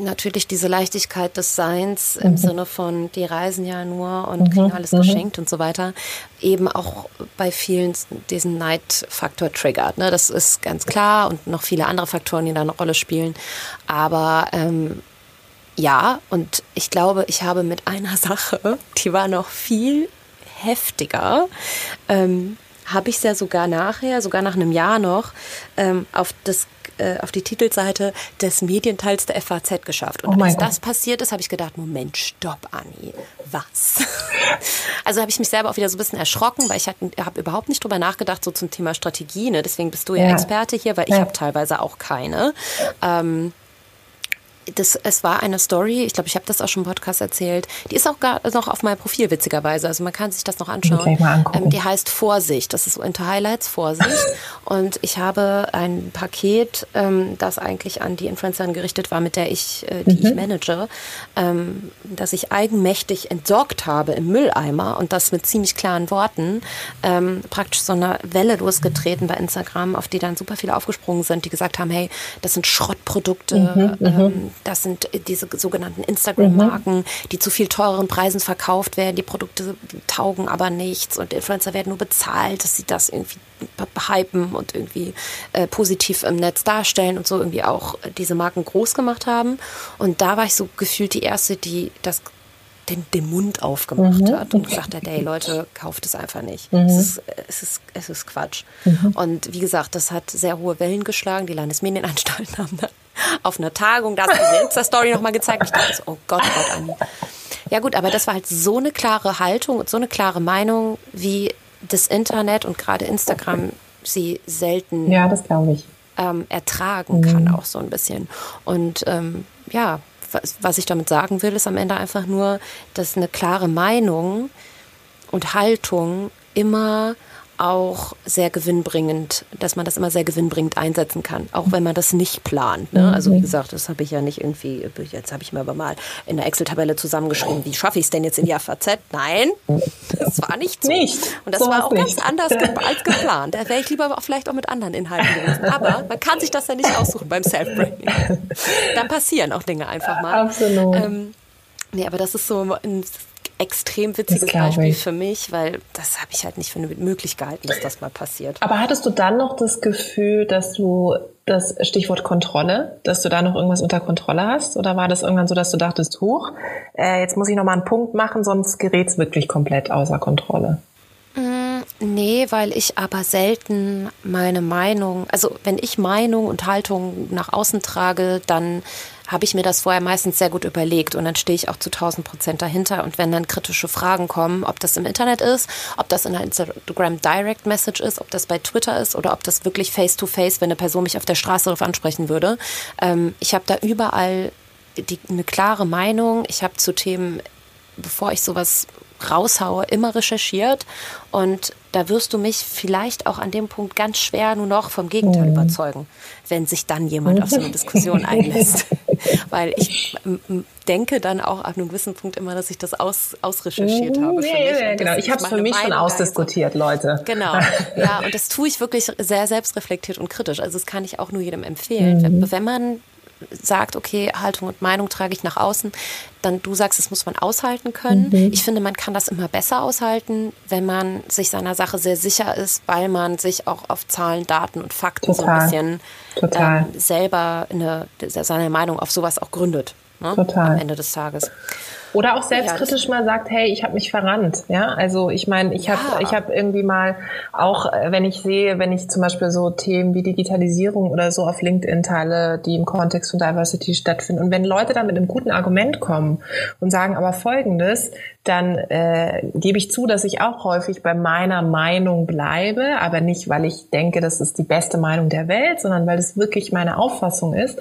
natürlich diese Leichtigkeit des Seins im mhm. Sinne von, die reisen ja nur und mhm. kriegen alles mhm. geschenkt und so weiter, eben auch bei vielen diesen Neidfaktor triggert. Ne? Das ist ganz klar und noch viele andere Faktoren, die da eine Rolle spielen. Aber ähm, ja, und ich glaube, ich habe mit einer Sache, die war noch viel heftiger, ähm, habe ich es ja sogar nachher, sogar nach einem Jahr noch, ähm, auf das äh, auf die Titelseite des Medienteils der FAZ geschafft. Und oh als Gott. das passiert ist, habe ich gedacht, Moment, stopp, Anni, was? also habe ich mich selber auch wieder so ein bisschen erschrocken, weil ich habe überhaupt nicht drüber nachgedacht, so zum Thema Strategie. Ne? Deswegen bist du ja, ja. Experte hier, weil ich ja. habe teilweise auch keine. Ähm, das, es war eine Story, ich glaube, ich habe das auch schon im Podcast erzählt, die ist auch gar noch auf meinem Profil, witzigerweise. Also man kann sich das noch anschauen. Ähm, die heißt Vorsicht. Das ist unter Highlights Vorsicht. Und ich habe ein Paket, ähm, das eigentlich an die Influencerin gerichtet war, mit der ich, äh, die mhm. ich manage, ähm, das ich eigenmächtig entsorgt habe im Mülleimer und das mit ziemlich klaren Worten, ähm, praktisch so eine Welle losgetreten bei Instagram, auf die dann super viele aufgesprungen sind, die gesagt haben, hey, das sind Schrottprodukte, mhm, das sind diese sogenannten Instagram-Marken, mhm. die zu viel teureren Preisen verkauft werden. Die Produkte taugen aber nichts und Influencer werden nur bezahlt, dass sie das irgendwie hypen und irgendwie äh, positiv im Netz darstellen und so irgendwie auch diese Marken groß gemacht haben. Und da war ich so gefühlt die Erste, die das den, den Mund aufgemacht mhm. hat und gesagt hat, hey Leute, kauft es einfach nicht. Mhm. Es, ist, es, ist, es ist Quatsch. Mhm. Und wie gesagt, das hat sehr hohe Wellen geschlagen. Die Landesmedienanstalten haben dann auf einer Tagung das diese Insta-Story nochmal gezeigt. Ich dachte, oh Gott, oh Gott, Anni. Ja gut, aber das war halt so eine klare Haltung und so eine klare Meinung, wie das Internet und gerade Instagram sie selten ja, das ich. Ähm, ertragen mhm. kann, auch so ein bisschen. Und ähm, ja, was, ich damit sagen will, ist am Ende einfach nur, dass eine klare Meinung und Haltung immer auch sehr gewinnbringend, dass man das immer sehr gewinnbringend einsetzen kann, auch wenn man das nicht plant. Ne? Also wie mhm. gesagt, das habe ich ja nicht irgendwie, jetzt habe ich mir aber mal in der Excel-Tabelle zusammengeschrieben, wie schaffe ich es denn jetzt in die FAZ? Nein, das war nicht so. Nicht. Und das so war auch nicht. ganz anders ge als geplant. Da wäre ich lieber auch vielleicht auch mit anderen Inhalten gewesen. Aber man kann sich das ja nicht aussuchen beim Self-Branding. Dann passieren auch Dinge einfach mal. Absolut. Ähm, nee, aber das ist so ein extrem witziges Beispiel für mich, weil das habe ich halt nicht für möglich gehalten, dass das mal passiert. Aber hattest du dann noch das Gefühl, dass du das Stichwort Kontrolle, dass du da noch irgendwas unter Kontrolle hast? Oder war das irgendwann so, dass du dachtest, hoch, äh, jetzt muss ich noch mal einen Punkt machen, sonst gerät es wirklich komplett außer Kontrolle? Mm, nee, weil ich aber selten meine Meinung, also wenn ich Meinung und Haltung nach außen trage, dann habe ich mir das vorher meistens sehr gut überlegt und dann stehe ich auch zu 1000 Prozent dahinter. Und wenn dann kritische Fragen kommen, ob das im Internet ist, ob das in der Instagram Direct Message ist, ob das bei Twitter ist oder ob das wirklich face to face, wenn eine Person mich auf der Straße darauf ansprechen würde, ähm, ich habe da überall die, eine klare Meinung. Ich habe zu Themen, bevor ich sowas raushaue, immer recherchiert und da wirst du mich vielleicht auch an dem Punkt ganz schwer nur noch vom Gegenteil mhm. überzeugen, wenn sich dann jemand auf so eine Diskussion einlässt. Weil ich denke dann auch ab einem gewissen Punkt immer, dass ich das aus, ausrecherchiert habe. Für mich genau, ich habe es für mich Meinung schon ausdiskutiert, Leute. Genau, ja, und das tue ich wirklich sehr selbstreflektiert und kritisch. Also das kann ich auch nur jedem empfehlen. Mhm. Wenn, wenn man sagt, okay, Haltung und Meinung trage ich nach außen, dann du sagst, das muss man aushalten können. Mhm. Ich finde, man kann das immer besser aushalten, wenn man sich seiner Sache sehr sicher ist, weil man sich auch auf Zahlen, Daten und Fakten Total. so ein bisschen Total. Ähm, selber eine, seine Meinung auf sowas auch gründet. Ne? Total. Am Ende des Tages. Oder auch selbstkritisch mal sagt, hey, ich habe mich verrannt. Ja, also ich meine, ich habe ja. ich habe irgendwie mal auch, äh, wenn ich sehe, wenn ich zum Beispiel so Themen wie Digitalisierung oder so auf LinkedIn teile, die im Kontext von Diversity stattfinden, und wenn Leute dann mit einem guten Argument kommen und sagen, aber Folgendes, dann äh, gebe ich zu, dass ich auch häufig bei meiner Meinung bleibe, aber nicht, weil ich denke, das ist die beste Meinung der Welt, sondern weil es wirklich meine Auffassung ist.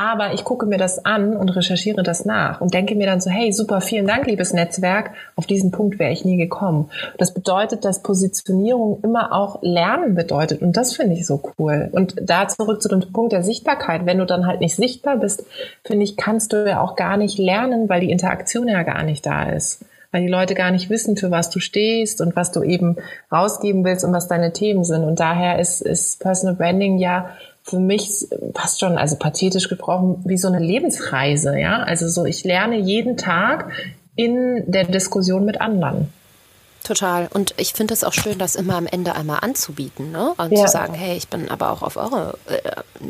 Aber ich gucke mir das an und recherchiere das nach und denke mir dann so, hey, super, vielen Dank, liebes Netzwerk. Auf diesen Punkt wäre ich nie gekommen. Das bedeutet, dass Positionierung immer auch Lernen bedeutet. Und das finde ich so cool. Und da zurück zu dem Punkt der Sichtbarkeit. Wenn du dann halt nicht sichtbar bist, finde ich, kannst du ja auch gar nicht lernen, weil die Interaktion ja gar nicht da ist weil die Leute gar nicht wissen, für was du stehst und was du eben rausgeben willst und was deine Themen sind. Und daher ist, ist Personal Branding ja für mich fast schon, also pathetisch gesprochen, wie so eine Lebensreise, ja. Also so, ich lerne jeden Tag in der Diskussion mit anderen. Total. Und ich finde es auch schön, das immer am Ende einmal anzubieten, ne? Und ja. zu sagen, hey, ich bin aber auch auf eure äh,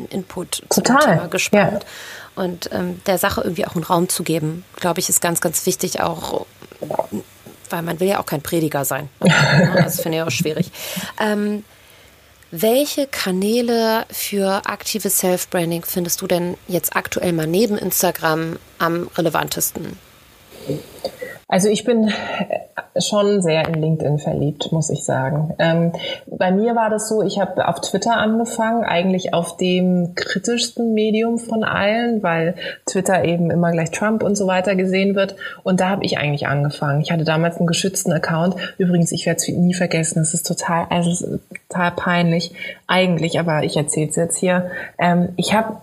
Input Total. gespannt. Ja. Und ähm, der Sache irgendwie auch einen Raum zu geben, glaube ich, ist ganz, ganz wichtig, auch weil man will ja auch kein Prediger sein. das finde ich auch schwierig. Ähm, welche Kanäle für aktives Self-Branding findest du denn jetzt aktuell mal neben Instagram am relevantesten? Also ich bin schon sehr in LinkedIn verliebt, muss ich sagen. Ähm, bei mir war das so, ich habe auf Twitter angefangen, eigentlich auf dem kritischsten Medium von allen, weil Twitter eben immer gleich Trump und so weiter gesehen wird. Und da habe ich eigentlich angefangen. Ich hatte damals einen geschützten Account. Übrigens, ich werde es nie vergessen. Es ist total, also es ist total peinlich eigentlich, aber ich erzähle es jetzt hier. Ähm, ich habe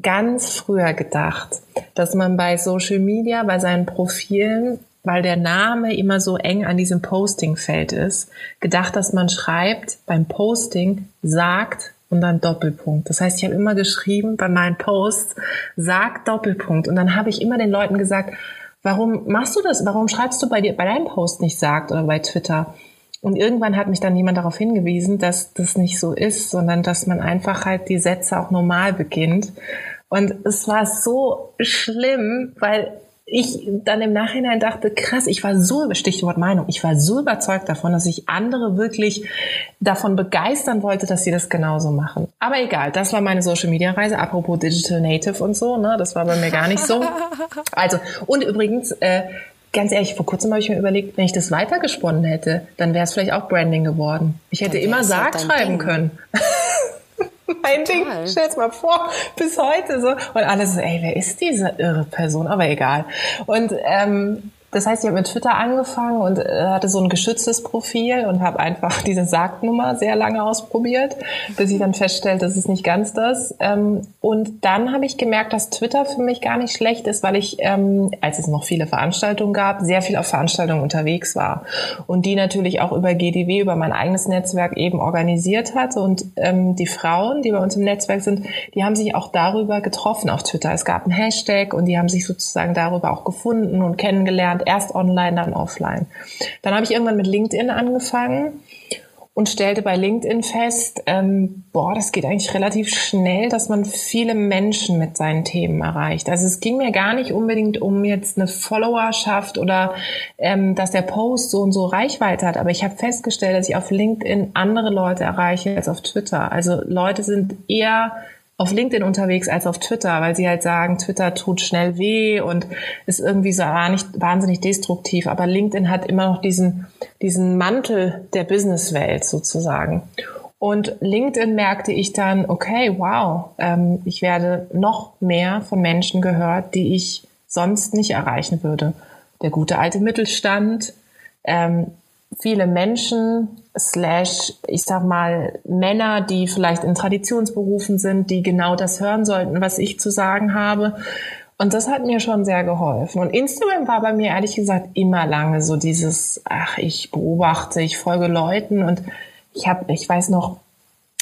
ganz früher gedacht, dass man bei Social Media, bei seinen Profilen weil der Name immer so eng an diesem Postingfeld ist, gedacht, dass man schreibt beim Posting sagt und dann Doppelpunkt. Das heißt, ich habe immer geschrieben bei meinen Posts sagt Doppelpunkt und dann habe ich immer den Leuten gesagt, warum machst du das? Warum schreibst du bei dir bei deinem Post nicht sagt oder bei Twitter? Und irgendwann hat mich dann jemand darauf hingewiesen, dass das nicht so ist, sondern dass man einfach halt die Sätze auch normal beginnt. Und es war so schlimm, weil ich dann im Nachhinein dachte, krass, ich war so, Stichwort Meinung, ich war so überzeugt davon, dass ich andere wirklich davon begeistern wollte, dass sie das genauso machen. Aber egal, das war meine Social Media Reise, apropos Digital Native und so, ne, das war bei mir gar nicht so. Also, und übrigens, äh, ganz ehrlich, vor kurzem habe ich mir überlegt, wenn ich das weitergesponnen hätte, dann wäre es vielleicht auch Branding geworden. Ich hätte immer Sarg schreiben Ding. können. mein Ding. Stell's mal vor, bis heute so. Und alles so, ey, wer ist diese irre Person? Aber egal. Und ähm, das heißt, ich habe mit Twitter angefangen und äh, hatte so ein geschütztes Profil und habe einfach diese Sargnummer sehr lange ausprobiert, bis ich dann feststellte, das ist nicht ganz das. Ähm, und dann habe ich gemerkt, dass Twitter für mich gar nicht schlecht ist, weil ich, ähm, als es noch viele Veranstaltungen gab, sehr viel auf Veranstaltungen unterwegs war und die natürlich auch über GDW, über mein eigenes Netzwerk eben organisiert hatte. Und ähm, die Frauen, die bei uns im Netzwerk sind, die haben sich auch darüber getroffen auf Twitter. Es gab einen Hashtag und die haben sich sozusagen darüber auch gefunden und kennengelernt gelernt, erst online, dann offline. Dann habe ich irgendwann mit LinkedIn angefangen und stellte bei LinkedIn fest, ähm, boah, das geht eigentlich relativ schnell, dass man viele Menschen mit seinen Themen erreicht. Also es ging mir gar nicht unbedingt um jetzt eine Followerschaft oder ähm, dass der Post so und so Reichweite hat, aber ich habe festgestellt, dass ich auf LinkedIn andere Leute erreiche als auf Twitter. Also Leute sind eher auf LinkedIn unterwegs als auf Twitter, weil sie halt sagen, Twitter tut schnell weh und ist irgendwie so nicht wahnsinnig destruktiv. Aber LinkedIn hat immer noch diesen, diesen Mantel der Businesswelt sozusagen. Und LinkedIn merkte ich dann, okay, wow, ähm, ich werde noch mehr von Menschen gehört, die ich sonst nicht erreichen würde. Der gute alte Mittelstand, ähm, viele Menschen, slash, ich sag mal, Männer, die vielleicht in Traditionsberufen sind, die genau das hören sollten, was ich zu sagen habe. Und das hat mir schon sehr geholfen. Und Instagram war bei mir ehrlich gesagt immer lange so dieses, ach, ich beobachte, ich folge Leuten und ich habe, ich weiß noch,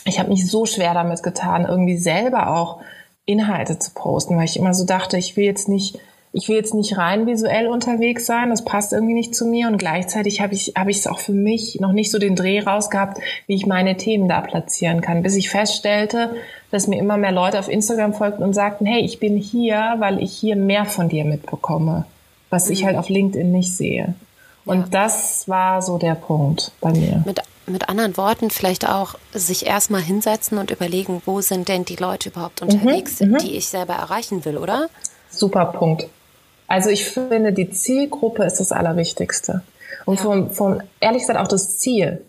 ich habe mich so schwer damit getan, irgendwie selber auch Inhalte zu posten, weil ich immer so dachte, ich will jetzt nicht ich will jetzt nicht rein visuell unterwegs sein, das passt irgendwie nicht zu mir und gleichzeitig habe ich habe ich es auch für mich noch nicht so den Dreh rausgehabt, wie ich meine Themen da platzieren kann, bis ich feststellte, dass mir immer mehr Leute auf Instagram folgten und sagten, hey, ich bin hier, weil ich hier mehr von dir mitbekomme, was mhm. ich halt auf LinkedIn nicht sehe. Und ja. das war so der Punkt bei mir. Mit, mit anderen Worten, vielleicht auch sich erstmal hinsetzen und überlegen, wo sind denn die Leute überhaupt mhm, unterwegs, mhm, die ich selber erreichen will, oder? Super Punkt. Also ich finde, die Zielgruppe ist das Allerwichtigste. Und vom, vom, ehrlich gesagt auch das Ziel.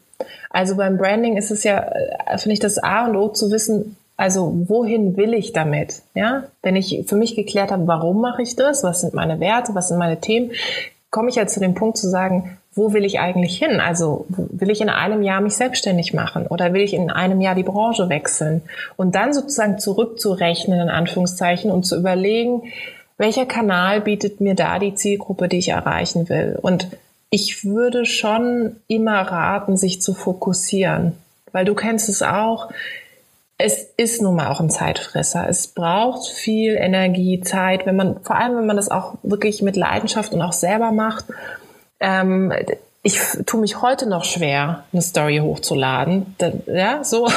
Also beim Branding ist es ja, äh, finde ich, das A und O zu wissen, Also wohin will ich damit? Ja, wenn ich für mich geklärt habe, warum mache ich das? Was sind meine Werte? Was sind meine Themen? Komme ich ja zu dem Punkt zu sagen, wo will ich eigentlich hin? Also will ich in einem Jahr mich selbstständig machen oder will ich in einem Jahr die Branche wechseln? Und dann sozusagen zurückzurechnen in Anführungszeichen und zu überlegen, welcher Kanal bietet mir da die Zielgruppe, die ich erreichen will? Und ich würde schon immer raten, sich zu fokussieren, weil du kennst es auch es ist nun mal auch ein Zeitfresser. Es braucht viel Energie, Zeit, wenn man, vor allem wenn man das auch wirklich mit Leidenschaft und auch selber macht. Ähm, ich tue mich heute noch schwer, eine Story hochzuladen. Ja, so.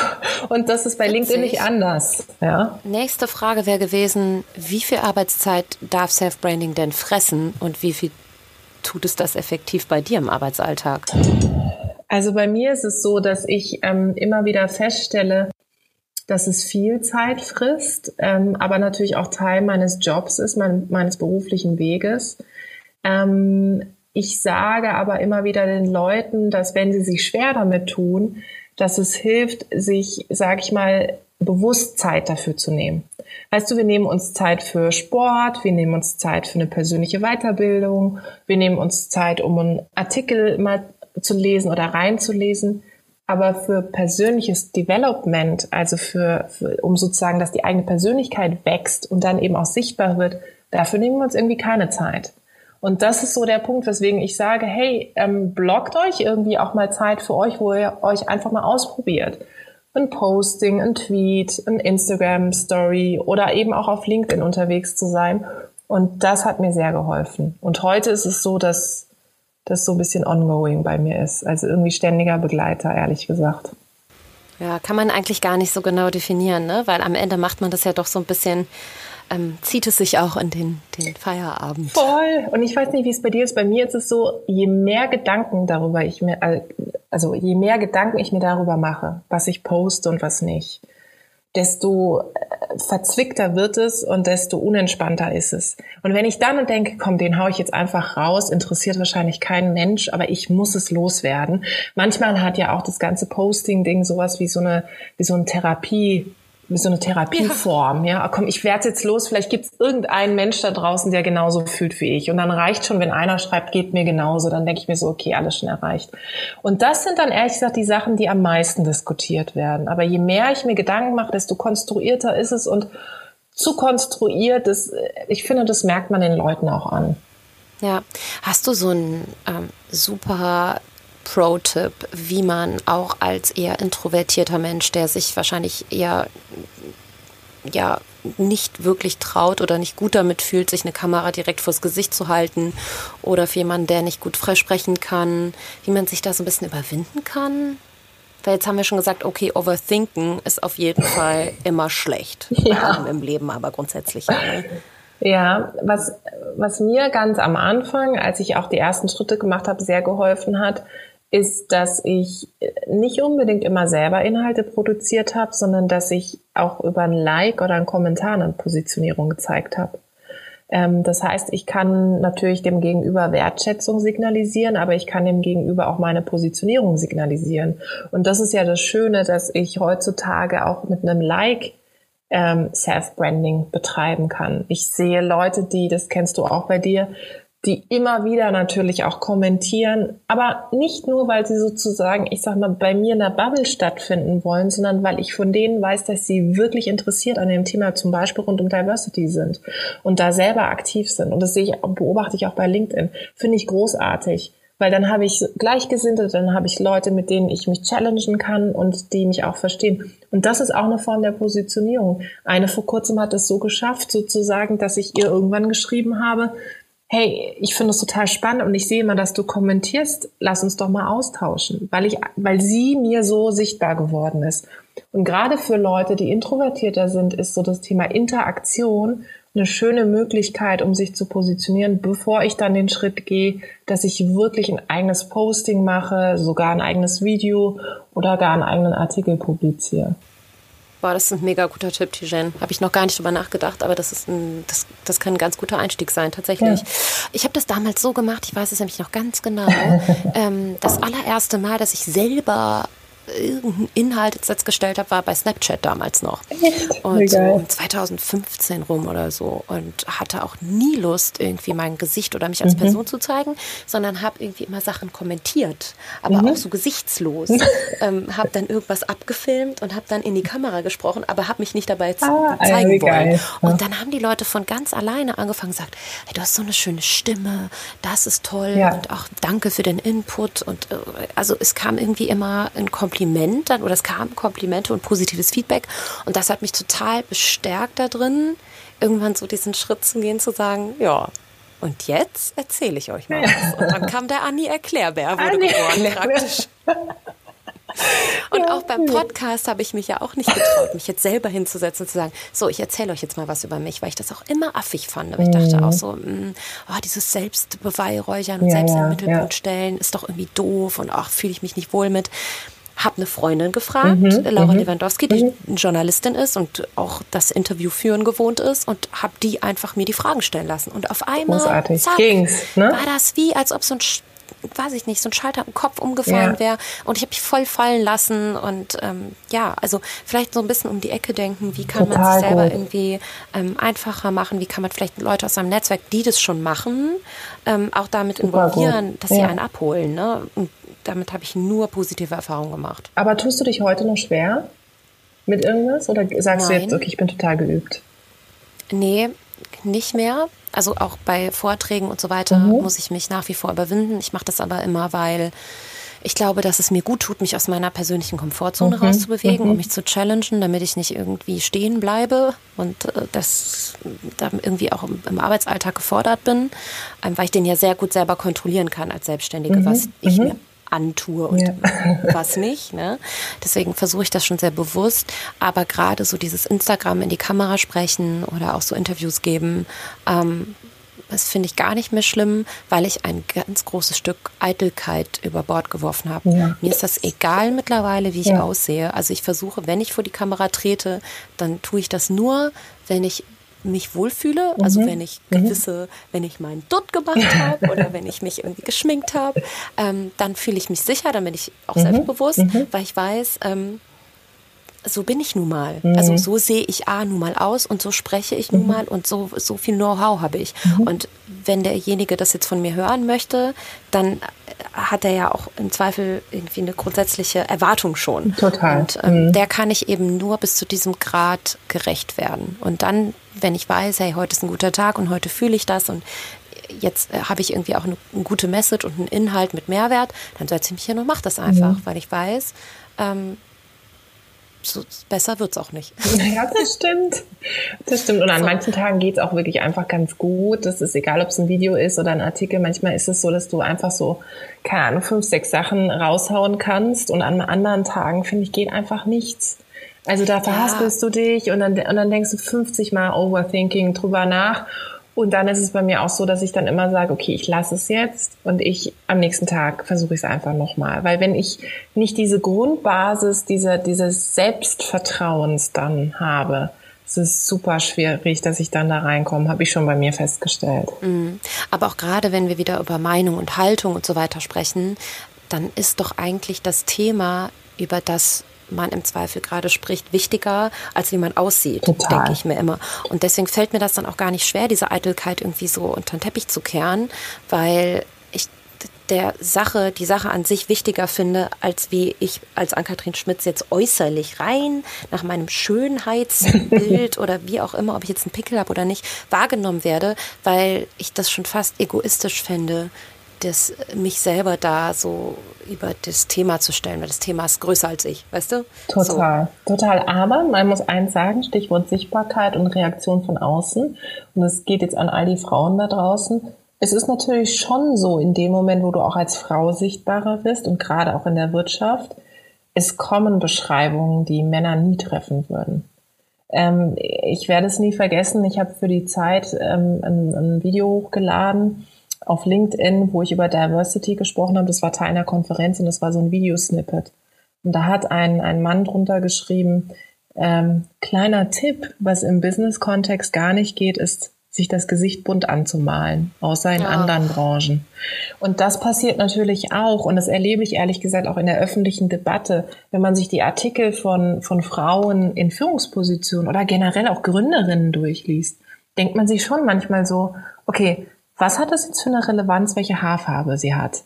Und das ist bei Witzig. LinkedIn nicht anders. Ja. Nächste Frage wäre gewesen, wie viel Arbeitszeit darf Self-Branding denn fressen und wie viel tut es das effektiv bei dir im Arbeitsalltag? Also bei mir ist es so, dass ich ähm, immer wieder feststelle, dass es viel Zeit frisst, ähm, aber natürlich auch Teil meines Jobs ist, mein, meines beruflichen Weges. Ähm, ich sage aber immer wieder den Leuten, dass wenn sie sich schwer damit tun, dass es hilft, sich, sage ich mal, bewusst Zeit dafür zu nehmen. Weißt du, wir nehmen uns Zeit für Sport, wir nehmen uns Zeit für eine persönliche Weiterbildung, wir nehmen uns Zeit, um einen Artikel mal zu lesen oder reinzulesen. Aber für persönliches Development, also für, für, um sozusagen, dass die eigene Persönlichkeit wächst und dann eben auch sichtbar wird, dafür nehmen wir uns irgendwie keine Zeit. Und das ist so der Punkt, weswegen ich sage, hey, ähm, blockt euch irgendwie auch mal Zeit für euch, wo ihr euch einfach mal ausprobiert. Ein Posting, ein Tweet, ein Instagram-Story oder eben auch auf LinkedIn unterwegs zu sein. Und das hat mir sehr geholfen. Und heute ist es so, dass das so ein bisschen ongoing bei mir ist. Also irgendwie ständiger Begleiter, ehrlich gesagt. Ja, kann man eigentlich gar nicht so genau definieren, ne? Weil am Ende macht man das ja doch so ein bisschen, ähm, zieht es sich auch in den, den Feierabend. Voll. Und ich weiß nicht, wie es bei dir ist. Bei mir ist es so, je mehr Gedanken darüber ich mir, also je mehr Gedanken ich mir darüber mache, was ich poste und was nicht, desto äh, verzwickter wird es und desto unentspannter ist es. Und wenn ich dann denke, komm, den hau ich jetzt einfach raus, interessiert wahrscheinlich keinen Mensch, aber ich muss es loswerden. Manchmal hat ja auch das ganze Posting-Ding sowas wie so eine, wie so eine Therapie, so eine Therapieform. Ja, ja. komm, ich werde jetzt los. Vielleicht gibt es irgendeinen Mensch da draußen, der genauso fühlt wie ich. Und dann reicht schon, wenn einer schreibt, geht mir genauso. Dann denke ich mir so, okay, alles schon erreicht. Und das sind dann ehrlich gesagt die Sachen, die am meisten diskutiert werden. Aber je mehr ich mir Gedanken mache, desto konstruierter ist es und zu konstruiert. Das, ich finde, das merkt man den Leuten auch an. Ja, hast du so ein ähm, super Pro-Tipp, wie man auch als eher introvertierter Mensch, der sich wahrscheinlich eher ja nicht wirklich traut oder nicht gut damit fühlt, sich eine Kamera direkt vors Gesicht zu halten oder für jemanden, der nicht gut frei sprechen kann, wie man sich da so ein bisschen überwinden kann? Weil jetzt haben wir schon gesagt, okay, Overthinken ist auf jeden Fall immer schlecht. Ja. Im Leben aber grundsätzlich. Ne? Ja, was, was mir ganz am Anfang, als ich auch die ersten Schritte gemacht habe, sehr geholfen hat, ist, dass ich nicht unbedingt immer selber Inhalte produziert habe, sondern dass ich auch über ein Like oder einen Kommentar eine Positionierung gezeigt habe. Ähm, das heißt, ich kann natürlich dem Gegenüber Wertschätzung signalisieren, aber ich kann dem Gegenüber auch meine Positionierung signalisieren. Und das ist ja das Schöne, dass ich heutzutage auch mit einem Like ähm, Self-Branding betreiben kann. Ich sehe Leute, die, das kennst du auch bei dir, die immer wieder natürlich auch kommentieren, aber nicht nur, weil sie sozusagen, ich sag mal, bei mir in der Bubble stattfinden wollen, sondern weil ich von denen weiß, dass sie wirklich interessiert an dem Thema, zum Beispiel rund um Diversity sind und da selber aktiv sind. Und das sehe ich, beobachte ich auch bei LinkedIn. Finde ich großartig. Weil dann habe ich Gleichgesinnte, dann habe ich Leute, mit denen ich mich challengen kann und die mich auch verstehen. Und das ist auch eine Form der Positionierung. Eine vor kurzem hat es so geschafft, sozusagen, dass ich ihr irgendwann geschrieben habe, hey, ich finde es total spannend und ich sehe immer, dass du kommentierst, lass uns doch mal austauschen, weil ich, weil sie mir so sichtbar geworden ist. Und gerade für Leute, die introvertierter sind, ist so das Thema Interaktion eine schöne Möglichkeit, um sich zu positionieren, bevor ich dann den Schritt gehe, dass ich wirklich ein eigenes Posting mache, sogar ein eigenes Video oder gar einen eigenen Artikel publiziere. Boah, das ist ein mega guter Tipp, Tijen. Habe ich noch gar nicht drüber nachgedacht, aber das ist ein, das, das kann ein ganz guter Einstieg sein, tatsächlich. Ja. Ich habe das damals so gemacht, ich weiß es nämlich noch ganz genau. ähm, das allererste Mal, dass ich selber irgendeinen Inhalt jetzt gestellt habe, war bei Snapchat damals noch. Echt? Und so um 2015 rum oder so. Und hatte auch nie Lust, irgendwie mein Gesicht oder mich als mhm. Person zu zeigen, sondern habe irgendwie immer Sachen kommentiert, aber mhm. auch so gesichtslos. ähm, habe dann irgendwas abgefilmt und habe dann in die Kamera gesprochen, aber habe mich nicht dabei ah, zeigen wollen. Geil. Und dann haben die Leute von ganz alleine angefangen gesagt, hey, du hast so eine schöne Stimme, das ist toll ja. und auch danke für den Input. Und äh, also es kam irgendwie immer ein Kompliment dann oder es kamen Komplimente und positives Feedback. Und das hat mich total bestärkt da drin, irgendwann so diesen Schritt zu gehen, zu sagen, ja, und jetzt erzähle ich euch mal was. Und dann kam der Anni Erklärbär, wurde Anni geboren praktisch. Und ja, auch beim Podcast habe ich mich ja auch nicht getraut, mich jetzt selber hinzusetzen und zu sagen, so, ich erzähle euch jetzt mal was über mich, weil ich das auch immer affig fand. Aber ich dachte auch so, mh, mm, oh, dieses Selbstbeweihräuchern und ja, selbst ja, in den Mittelpunkt stellen ist doch irgendwie doof und auch fühle ich mich nicht wohl mit habe eine Freundin gefragt, mhm, Laura mhm, Lewandowski, die mhm. Journalistin ist und auch das Interview führen gewohnt ist und habe die einfach mir die Fragen stellen lassen. Und auf einmal zack, Ging's, ne? war das wie, als ob so ein weiß ich nicht, so ein Schalter im Kopf umgefallen ja. wäre und ich habe mich voll fallen lassen und ähm, ja, also vielleicht so ein bisschen um die Ecke denken, wie kann Total man sich selber gut. irgendwie ähm, einfacher machen, wie kann man vielleicht Leute aus seinem Netzwerk, die das schon machen, ähm, auch damit Super involvieren, gut. dass ja. sie einen abholen. Ne? Und damit habe ich nur positive Erfahrungen gemacht. Aber tust du dich heute noch schwer mit irgendwas oder sagst Nein. du jetzt, okay, ich bin total geübt? Nee, nicht mehr. Also auch bei Vorträgen und so weiter mhm. muss ich mich nach wie vor überwinden. Ich mache das aber immer, weil ich glaube, dass es mir gut tut, mich aus meiner persönlichen Komfortzone mhm. rauszubewegen, mhm. um mich zu challengen, damit ich nicht irgendwie stehen bleibe und äh, das dann irgendwie auch im, im, Arbeitsalltag gefordert bin, ähm, weil ich den ja sehr gut selber kontrollieren kann als Selbstständige, mhm. was ich mhm. mir antue und ja. was nicht. Ne? Deswegen versuche ich das schon sehr bewusst. Aber gerade so dieses Instagram in die Kamera sprechen oder auch so Interviews geben, ähm, das finde ich gar nicht mehr schlimm, weil ich ein ganz großes Stück Eitelkeit über Bord geworfen habe. Ja. Mir ist das egal mittlerweile, wie ich ja. aussehe. Also ich versuche, wenn ich vor die Kamera trete, dann tue ich das nur, wenn ich mich wohlfühle, also mhm. wenn ich mhm. gewisse, wenn ich meinen Dutt gemacht habe oder wenn ich mich irgendwie geschminkt habe, ähm, dann fühle ich mich sicher, dann bin ich auch mhm. selbstbewusst, weil ich weiß, ähm, so bin ich nun mal. Also so sehe ich A nun mal aus und so spreche ich nun mal und so, so viel Know-how habe ich. Und wenn derjenige das jetzt von mir hören möchte, dann hat er ja auch im Zweifel irgendwie eine grundsätzliche Erwartung schon. Total. Und ähm, der kann ich eben nur bis zu diesem Grad gerecht werden. Und dann wenn ich weiß, hey, heute ist ein guter Tag und heute fühle ich das und jetzt äh, habe ich irgendwie auch eine, eine, gute Message und einen Inhalt mit Mehrwert, dann setze ich mich hin und mache das einfach, mhm. weil ich weiß, ähm, so besser wird es auch nicht. Ja, das stimmt. Das stimmt. Und an so. manchen Tagen geht es auch wirklich einfach ganz gut. Das ist egal, ob es ein Video ist oder ein Artikel. Manchmal ist es so, dass du einfach so, keine Ahnung, fünf, sechs Sachen raushauen kannst. Und an anderen Tagen, finde ich, geht einfach nichts. Also da verhaspelst ja. du dich und dann, und dann denkst du 50 Mal Overthinking drüber nach. Und dann ist es bei mir auch so, dass ich dann immer sage, okay, ich lasse es jetzt und ich am nächsten Tag versuche ich es einfach nochmal. Weil wenn ich nicht diese Grundbasis dieser, dieses Selbstvertrauens dann habe, es ist super schwierig, dass ich dann da reinkomme, habe ich schon bei mir festgestellt. Mhm. Aber auch gerade wenn wir wieder über Meinung und Haltung und so weiter sprechen, dann ist doch eigentlich das Thema, über das man im Zweifel gerade spricht, wichtiger, als wie man aussieht, denke ich mir immer. Und deswegen fällt mir das dann auch gar nicht schwer, diese Eitelkeit irgendwie so unter den Teppich zu kehren, weil ich der Sache, die Sache an sich wichtiger finde, als wie ich als Ann-Kathrin Schmitz jetzt äußerlich rein nach meinem Schönheitsbild oder wie auch immer, ob ich jetzt einen Pickel habe oder nicht, wahrgenommen werde, weil ich das schon fast egoistisch finde, das, mich selber da so über das Thema zu stellen, weil das Thema ist größer als ich, weißt du? Total, so. total. Aber man muss eins sagen, Stichwort Sichtbarkeit und Reaktion von außen. Und es geht jetzt an all die Frauen da draußen. Es ist natürlich schon so, in dem Moment, wo du auch als Frau sichtbarer bist und gerade auch in der Wirtschaft, es kommen Beschreibungen, die Männer nie treffen würden. Ähm, ich werde es nie vergessen. Ich habe für die Zeit ähm, ein, ein Video hochgeladen auf LinkedIn, wo ich über Diversity gesprochen habe. Das war Teil einer Konferenz und das war so ein Videosnippet. Und da hat ein, ein Mann drunter geschrieben, ähm, kleiner Tipp, was im Business-Kontext gar nicht geht, ist sich das Gesicht bunt anzumalen, außer in ja. anderen Branchen. Und das passiert natürlich auch, und das erlebe ich ehrlich gesagt auch in der öffentlichen Debatte, wenn man sich die Artikel von, von Frauen in Führungspositionen oder generell auch Gründerinnen durchliest, denkt man sich schon manchmal so, okay, was hat das jetzt für eine Relevanz, welche Haarfarbe sie hat?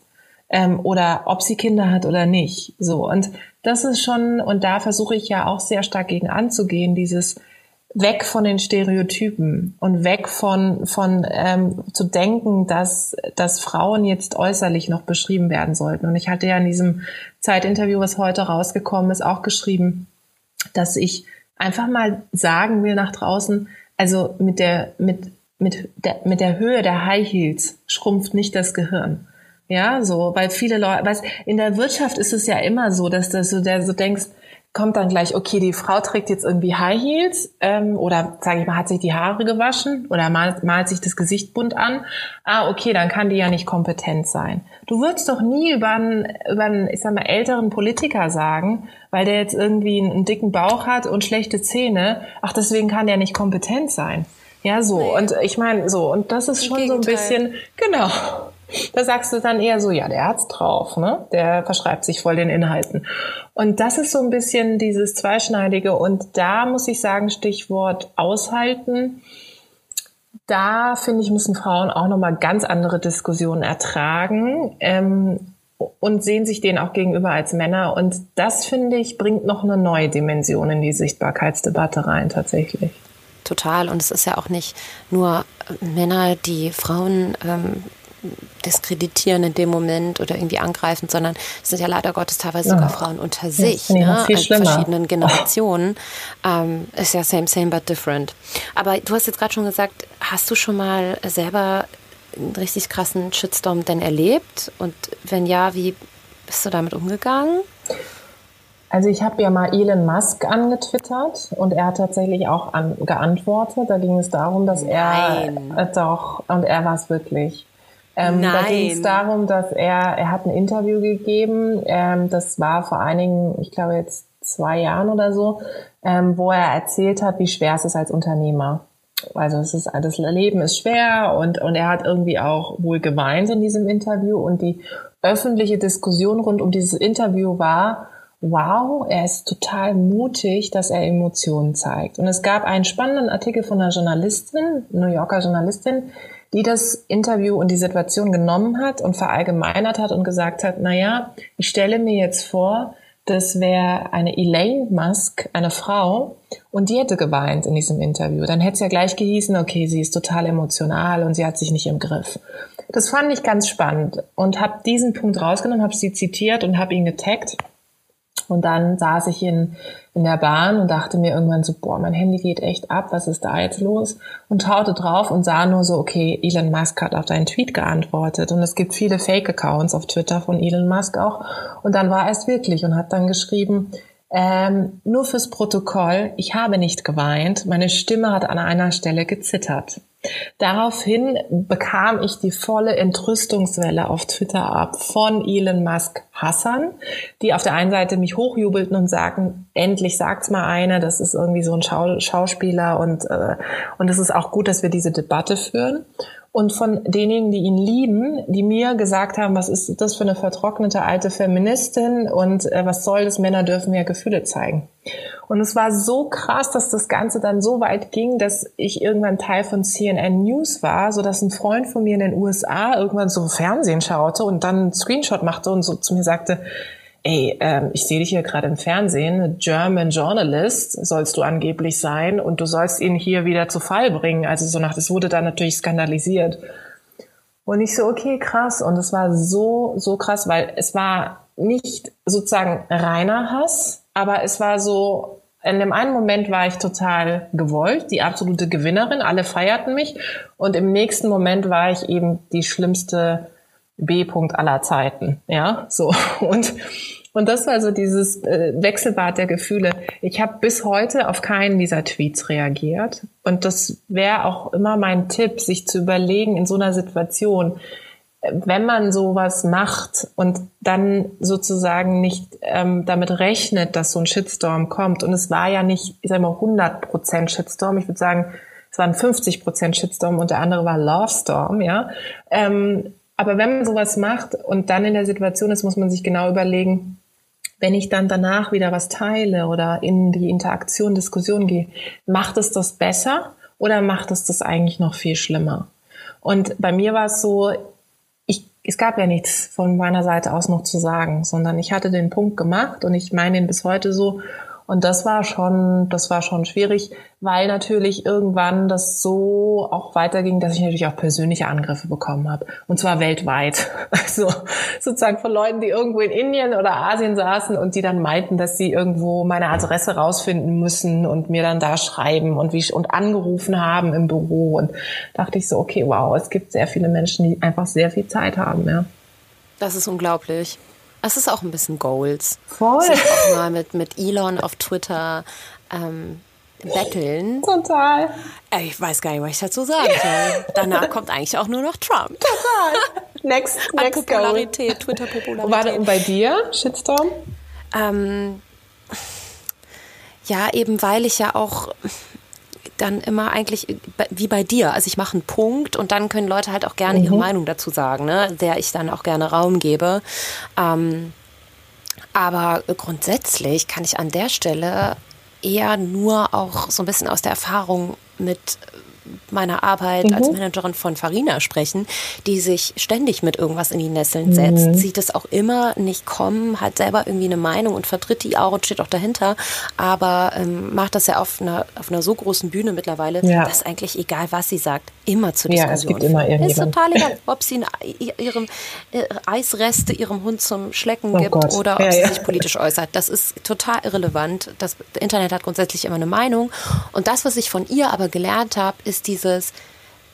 Ähm, oder ob sie Kinder hat oder nicht. So. Und das ist schon, und da versuche ich ja auch sehr stark gegen anzugehen, dieses, weg von den Stereotypen und weg von, von ähm, zu denken, dass, dass Frauen jetzt äußerlich noch beschrieben werden sollten. Und ich hatte ja in diesem Zeitinterview, was heute rausgekommen ist, auch geschrieben, dass ich einfach mal sagen will nach draußen, also mit der, mit, mit der, mit der Höhe der High Heels schrumpft nicht das Gehirn. Ja, so, weil viele Leute, weißt, in der Wirtschaft ist es ja immer so, dass, dass du der so denkst, kommt dann gleich, okay, die Frau trägt jetzt irgendwie High Heels ähm, oder, sage ich mal, hat sich die Haare gewaschen oder malt, malt sich das Gesicht bunt an. Ah, okay, dann kann die ja nicht kompetent sein. Du würdest doch nie über einen, über einen ich sag mal, älteren Politiker sagen, weil der jetzt irgendwie einen, einen dicken Bauch hat und schlechte Zähne, ach, deswegen kann der nicht kompetent sein. Ja, so. Nee. Und ich meine, so, und das ist schon so ein bisschen, genau. Da sagst du dann eher so, ja, der hat's drauf, ne? Der verschreibt sich voll den Inhalten. Und das ist so ein bisschen dieses Zweischneidige. Und da muss ich sagen, Stichwort aushalten. Da finde ich, müssen Frauen auch nochmal ganz andere Diskussionen ertragen. Ähm, und sehen sich denen auch gegenüber als Männer. Und das, finde ich, bringt noch eine neue Dimension in die Sichtbarkeitsdebatte rein, tatsächlich. Total. Und es ist ja auch nicht nur Männer, die Frauen ähm, diskreditieren in dem Moment oder irgendwie angreifen, sondern es sind ja leider Gottes teilweise ja. sogar Frauen unter sich, ne? in verschiedenen Generationen. Ähm, ist ja same, same, but different. Aber du hast jetzt gerade schon gesagt, hast du schon mal selber einen richtig krassen Shitstorm denn erlebt? Und wenn ja, wie bist du damit umgegangen? Also ich habe ja mal Elon Musk angetwittert und er hat tatsächlich auch an, geantwortet. Da ging es darum, dass Nein. er äh, doch und er war es wirklich. Ähm, Nein. Da ging es darum, dass er, er hat ein Interview gegeben, ähm, das war vor einigen, ich glaube jetzt zwei Jahren oder so, ähm, wo er erzählt hat, wie schwer es ist als Unternehmer. Also es ist, das Leben ist schwer und, und er hat irgendwie auch wohl geweint in diesem Interview und die öffentliche Diskussion rund um dieses Interview war, wow, er ist total mutig, dass er Emotionen zeigt. Und es gab einen spannenden Artikel von einer Journalistin, New Yorker Journalistin, die das Interview und die Situation genommen hat und verallgemeinert hat und gesagt hat, na ja, ich stelle mir jetzt vor, das wäre eine Elaine Musk, eine Frau, und die hätte geweint in diesem Interview. Dann hätte es ja gleich gehießen, okay, sie ist total emotional und sie hat sich nicht im Griff. Das fand ich ganz spannend und habe diesen Punkt rausgenommen, habe sie zitiert und habe ihn getaggt und dann saß ich in, in der Bahn und dachte mir irgendwann so, boah, mein Handy geht echt ab, was ist da jetzt los? Und schaute drauf und sah nur so, okay, Elon Musk hat auf deinen Tweet geantwortet. Und es gibt viele Fake-Accounts auf Twitter von Elon Musk auch. Und dann war er es wirklich und hat dann geschrieben, ähm, nur fürs Protokoll, ich habe nicht geweint, meine Stimme hat an einer Stelle gezittert. Daraufhin bekam ich die volle Entrüstungswelle auf Twitter ab von Elon Musk Hassan, die auf der einen Seite mich hochjubelten und sagten, endlich sagt's mal einer, das ist irgendwie so ein Schau Schauspieler und äh, und es ist auch gut, dass wir diese Debatte führen und von denjenigen, die ihn lieben, die mir gesagt haben, was ist das für eine vertrocknete alte Feministin und äh, was soll das, Männer dürfen ja Gefühle zeigen. Und es war so krass, dass das Ganze dann so weit ging, dass ich irgendwann Teil von CNN News war, so dass ein Freund von mir in den USA irgendwann so Fernsehen schaute und dann einen Screenshot machte und so zu mir sagte, ey, ähm, ich sehe dich hier gerade im Fernsehen, German Journalist sollst du angeblich sein und du sollst ihn hier wieder zu Fall bringen. Also so nach, das wurde dann natürlich skandalisiert. Und ich so, okay, krass. Und es war so, so krass, weil es war nicht sozusagen reiner Hass, aber es war so, in dem einen Moment war ich total gewollt, die absolute Gewinnerin, alle feierten mich. Und im nächsten Moment war ich eben die schlimmste B-Punkt aller Zeiten. Ja, so. Und und das war so dieses äh, Wechselbad der Gefühle. Ich habe bis heute auf keinen dieser Tweets reagiert. Und das wäre auch immer mein Tipp, sich zu überlegen in so einer Situation, wenn man sowas macht und dann sozusagen nicht ähm, damit rechnet, dass so ein Shitstorm kommt. Und es war ja nicht, ich sag mal, 100% Shitstorm. Ich würde sagen, es waren 50 Prozent Shitstorm und der andere war Love Storm, ja. Ähm, aber wenn man sowas macht und dann in der Situation ist, muss man sich genau überlegen, wenn ich dann danach wieder was teile oder in die Interaktion, Diskussion gehe, macht es das besser oder macht es das eigentlich noch viel schlimmer? Und bei mir war es so, ich, es gab ja nichts von meiner Seite aus noch zu sagen, sondern ich hatte den Punkt gemacht und ich meine ihn bis heute so und das war schon, das war schon schwierig, weil natürlich irgendwann das so auch weiterging, dass ich natürlich auch persönliche Angriffe bekommen habe. Und zwar weltweit. Also sozusagen von Leuten, die irgendwo in Indien oder Asien saßen und die dann meinten, dass sie irgendwo meine Adresse rausfinden müssen und mir dann da schreiben und wie und angerufen haben im Büro. Und dachte ich so, okay, wow, es gibt sehr viele Menschen, die einfach sehr viel Zeit haben, ja. Das ist unglaublich. Es ist auch ein bisschen Goals. Voll. Sich auch mal mit, mit Elon auf Twitter ähm, betteln. Total. Ich weiß gar nicht, was ich dazu sagen soll. Danach kommt eigentlich auch nur noch Trump. Total. Next, next Popularität, Twitter-Popularität. War denn bei dir Shitstorm? Ähm, ja, eben weil ich ja auch dann immer eigentlich wie bei dir. Also ich mache einen Punkt und dann können Leute halt auch gerne mhm. ihre Meinung dazu sagen, ne? der ich dann auch gerne Raum gebe. Ähm, aber grundsätzlich kann ich an der Stelle eher nur auch so ein bisschen aus der Erfahrung mit meiner Arbeit mhm. als Managerin von Farina sprechen, die sich ständig mit irgendwas in die Nesseln setzt, mhm. sieht es auch immer nicht kommen, hat selber irgendwie eine Meinung und vertritt die auch und steht auch dahinter, aber ähm, macht das ja auf einer, auf einer so großen Bühne mittlerweile, ja. dass eigentlich egal, was sie sagt, immer zur Diskussion ja, es gibt immer Ist total egal, ob sie ihrem äh, Eisreste ihrem Hund zum Schlecken oh gibt Gott. oder ob ja, sie sich politisch äußert. Das ist total irrelevant. Das Internet hat grundsätzlich immer eine Meinung und das, was ich von ihr aber gelernt habe, ist ist dieses,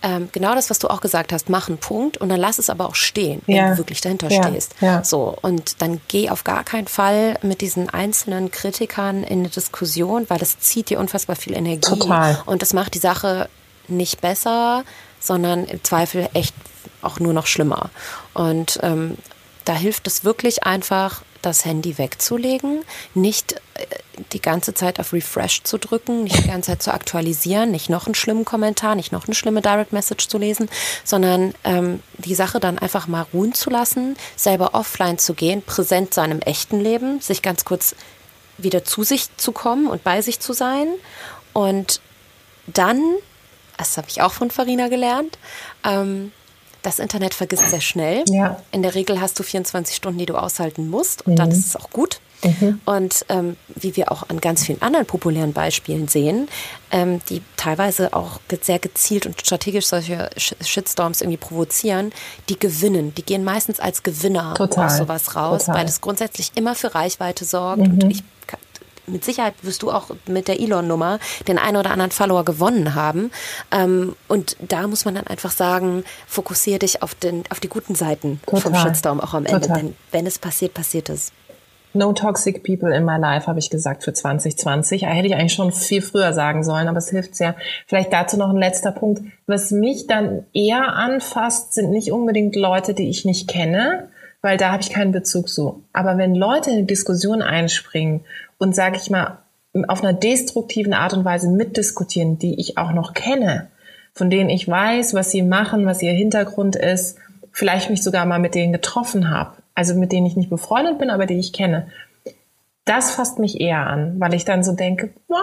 ähm, genau das, was du auch gesagt hast, mach einen Punkt und dann lass es aber auch stehen, wenn ja. du wirklich dahinter ja. stehst. Ja. So, und dann geh auf gar keinen Fall mit diesen einzelnen Kritikern in eine Diskussion, weil das zieht dir unfassbar viel Energie. Total. Und das macht die Sache nicht besser, sondern im Zweifel echt auch nur noch schlimmer. Und ähm, da hilft es wirklich einfach, das Handy wegzulegen, nicht äh, die ganze Zeit auf Refresh zu drücken, nicht die ganze Zeit zu aktualisieren, nicht noch einen schlimmen Kommentar, nicht noch eine schlimme Direct Message zu lesen, sondern ähm, die Sache dann einfach mal ruhen zu lassen, selber offline zu gehen, präsent seinem echten Leben, sich ganz kurz wieder zu sich zu kommen und bei sich zu sein. Und dann, das habe ich auch von Farina gelernt, ähm, das Internet vergisst sehr schnell. Ja. In der Regel hast du 24 Stunden, die du aushalten musst und mhm. dann ist es auch gut. Mhm. Und ähm, wie wir auch an ganz vielen anderen populären Beispielen sehen, ähm, die teilweise auch sehr gezielt und strategisch solche Shitstorms irgendwie provozieren, die gewinnen. Die gehen meistens als Gewinner Total. aus sowas raus, Total. weil es grundsätzlich immer für Reichweite sorgt. Mhm. Und ich mit Sicherheit wirst du auch mit der Elon-Nummer den einen oder anderen Follower gewonnen haben. Ähm, und da muss man dann einfach sagen, fokussiere dich auf, den, auf die guten Seiten Total. vom Shitstorm auch am Ende. Total. Denn wenn es passiert, passiert es. No toxic people in my life, habe ich gesagt für 2020. Hätte ich eigentlich schon viel früher sagen sollen, aber es hilft sehr. Vielleicht dazu noch ein letzter Punkt. Was mich dann eher anfasst, sind nicht unbedingt Leute, die ich nicht kenne, weil da habe ich keinen Bezug zu. Aber wenn Leute in die Diskussion einspringen und, sage ich mal, auf einer destruktiven Art und Weise mitdiskutieren, die ich auch noch kenne, von denen ich weiß, was sie machen, was ihr Hintergrund ist, vielleicht mich sogar mal mit denen getroffen habe, also mit denen ich nicht befreundet bin, aber die ich kenne. Das fasst mich eher an, weil ich dann so denke, what?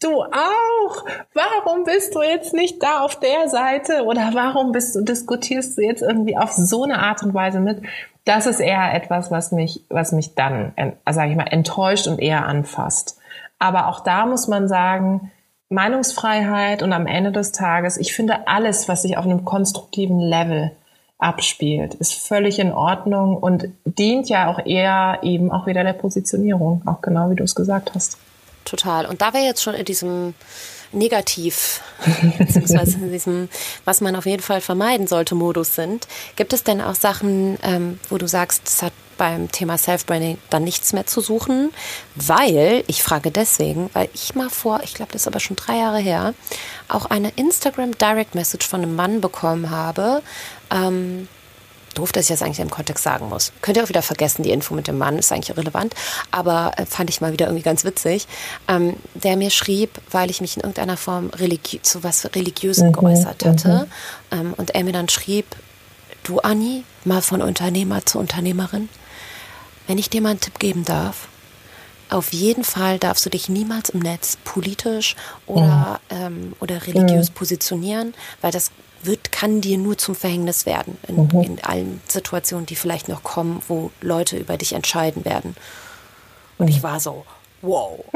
Du auch? Warum bist du jetzt nicht da auf der Seite? Oder warum bist du, diskutierst du jetzt irgendwie auf so eine Art und Weise mit? Das ist eher etwas, was mich, was mich dann, also sage ich mal, enttäuscht und eher anfasst. Aber auch da muss man sagen, Meinungsfreiheit und am Ende des Tages, ich finde alles, was sich auf einem konstruktiven Level abspielt, ist völlig in Ordnung und dient ja auch eher eben auch wieder der Positionierung, auch genau wie du es gesagt hast. Total. Und da wäre jetzt schon in diesem negativ, beziehungsweise in diesem, was man auf jeden Fall vermeiden sollte, Modus sind. Gibt es denn auch Sachen, ähm, wo du sagst, es hat beim Thema Self-Branding dann nichts mehr zu suchen? Weil, ich frage deswegen, weil ich mal vor, ich glaube, das ist aber schon drei Jahre her, auch eine Instagram Direct Message von einem Mann bekommen habe, ähm, doof, dass ich das eigentlich im Kontext sagen muss. Könnt ihr auch wieder vergessen, die Info mit dem Mann ist eigentlich irrelevant, aber äh, fand ich mal wieder irgendwie ganz witzig, ähm, der mir schrieb, weil ich mich in irgendeiner Form zu was Religiösem mhm, geäußert hatte mhm. ähm, und er mir dann schrieb, du Anni, mal von Unternehmer zu Unternehmerin, wenn ich dir mal einen Tipp geben darf, auf jeden Fall darfst du dich niemals im Netz politisch oder, mhm. ähm, oder religiös mhm. positionieren, weil das wird, kann dir nur zum Verhängnis werden in, mhm. in allen Situationen, die vielleicht noch kommen, wo Leute über dich entscheiden werden. Und ich war so, wow.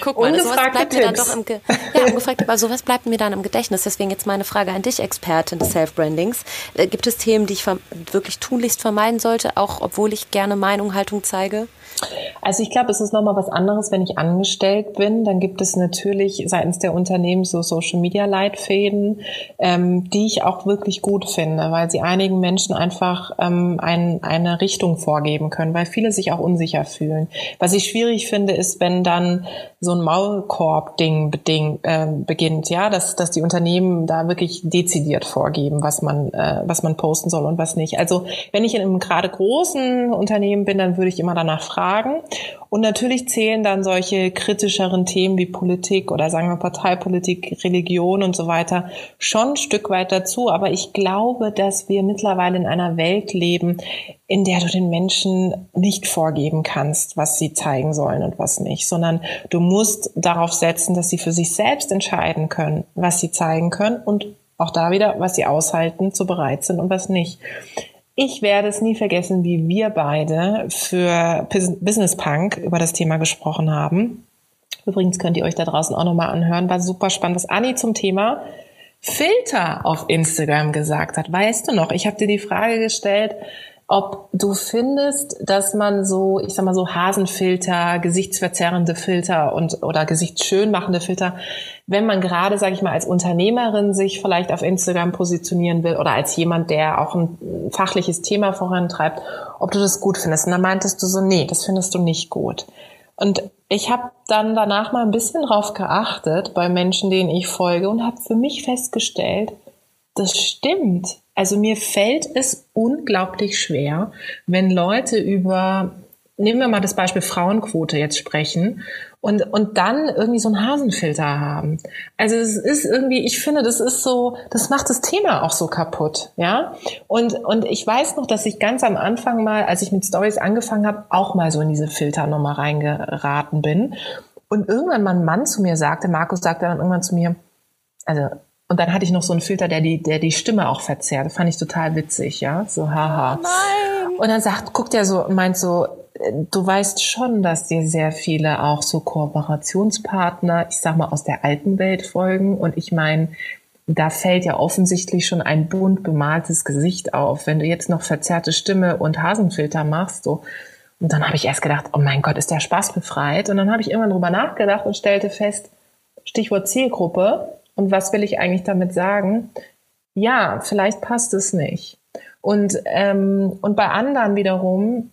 Guck mal, sowas bleibt mir dann doch im Ge ja, ungefragt, aber sowas bleibt mir dann im Gedächtnis. Deswegen jetzt meine Frage an dich, Expertin des Self-Brandings. Äh, gibt es Themen, die ich wirklich tunlichst vermeiden sollte, auch obwohl ich gerne Meinung, Haltung zeige? Also ich glaube, es ist nochmal was anderes, wenn ich angestellt bin. Dann gibt es natürlich seitens der Unternehmen so Social-Media-Leitfäden, ähm, die ich auch wirklich gut finde, weil sie einigen Menschen einfach ähm, ein, eine Richtung vorgeben können, weil viele sich auch unsicher fühlen. Was ich schwierig finde, ist, wenn dann so ein Maulkorb-Ding äh, beginnt, ja, dass, dass die Unternehmen da wirklich dezidiert vorgeben, was man, äh, was man posten soll und was nicht. Also wenn ich in einem gerade großen Unternehmen bin, dann würde ich immer danach fragen, fragen. Und natürlich zählen dann solche kritischeren Themen wie Politik oder sagen wir Parteipolitik, Religion und so weiter schon ein Stück weit dazu. Aber ich glaube, dass wir mittlerweile in einer Welt leben, in der du den Menschen nicht vorgeben kannst, was sie zeigen sollen und was nicht, sondern du musst darauf setzen, dass sie für sich selbst entscheiden können, was sie zeigen können und auch da wieder, was sie aushalten, zu bereit sind und was nicht. Ich werde es nie vergessen, wie wir beide für Business Punk über das Thema gesprochen haben. Übrigens könnt ihr euch da draußen auch nochmal anhören. War super spannend, was Anni zum Thema Filter auf Instagram gesagt hat. Weißt du noch, ich habe dir die Frage gestellt, ob du findest, dass man so, ich sag mal so Hasenfilter, gesichtsverzerrende Filter und oder gesichtsschön machende Filter, wenn man gerade, sage ich mal, als Unternehmerin sich vielleicht auf Instagram positionieren will oder als jemand, der auch ein fachliches Thema vorantreibt, ob du das gut findest. Und da meintest du so, nee, das findest du nicht gut. Und ich habe dann danach mal ein bisschen drauf geachtet bei Menschen, denen ich folge und habe für mich festgestellt, das stimmt. Also mir fällt es unglaublich schwer, wenn Leute über, nehmen wir mal das Beispiel Frauenquote jetzt sprechen und, und dann irgendwie so einen Hasenfilter haben. Also es ist irgendwie, ich finde, das ist so, das macht das Thema auch so kaputt, ja. Und, und ich weiß noch, dass ich ganz am Anfang mal, als ich mit Stories angefangen habe, auch mal so in diese Filternummer reingeraten bin. Und irgendwann mal ein Mann zu mir sagte, Markus sagte dann irgendwann zu mir, also und dann hatte ich noch so einen Filter, der die, der die Stimme auch verzerrt. Das fand ich total witzig, ja. So, haha. Oh nein. Und dann sagt, guckt er so, meint so, du weißt schon, dass dir sehr viele auch so Kooperationspartner, ich sag mal, aus der alten Welt folgen. Und ich meine, da fällt ja offensichtlich schon ein bunt bemaltes Gesicht auf. Wenn du jetzt noch verzerrte Stimme und Hasenfilter machst, so. Und dann habe ich erst gedacht, oh mein Gott, ist der Spaß befreit? Und dann habe ich irgendwann drüber nachgedacht und stellte fest, Stichwort Zielgruppe, und was will ich eigentlich damit sagen? Ja, vielleicht passt es nicht. Und, ähm, und bei anderen wiederum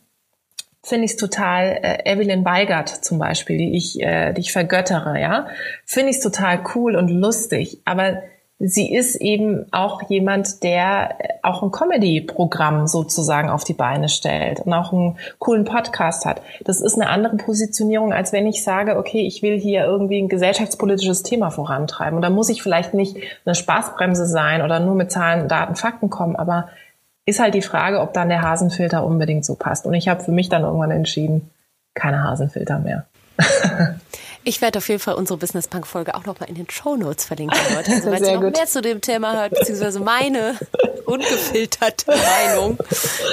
finde ich es total, äh, Evelyn Weigert zum Beispiel, die ich, äh, die ich vergöttere, ja, finde ich es total cool und lustig. Aber sie ist eben auch jemand, der auch ein Comedy-Programm sozusagen auf die Beine stellt und auch einen coolen Podcast hat. Das ist eine andere Positionierung, als wenn ich sage, okay, ich will hier irgendwie ein gesellschaftspolitisches Thema vorantreiben. Und da muss ich vielleicht nicht eine Spaßbremse sein oder nur mit Zahlen, Daten, Fakten kommen, aber ist halt die Frage, ob dann der Hasenfilter unbedingt so passt. Und ich habe für mich dann irgendwann entschieden, keine Hasenfilter mehr. Ich werde auf jeden Fall unsere Business Punk Folge auch noch mal in den Show Notes verlinken, Leute. Also, wenn ihr noch gut. mehr zu dem Thema hört, beziehungsweise meine ungefilterte Meinung,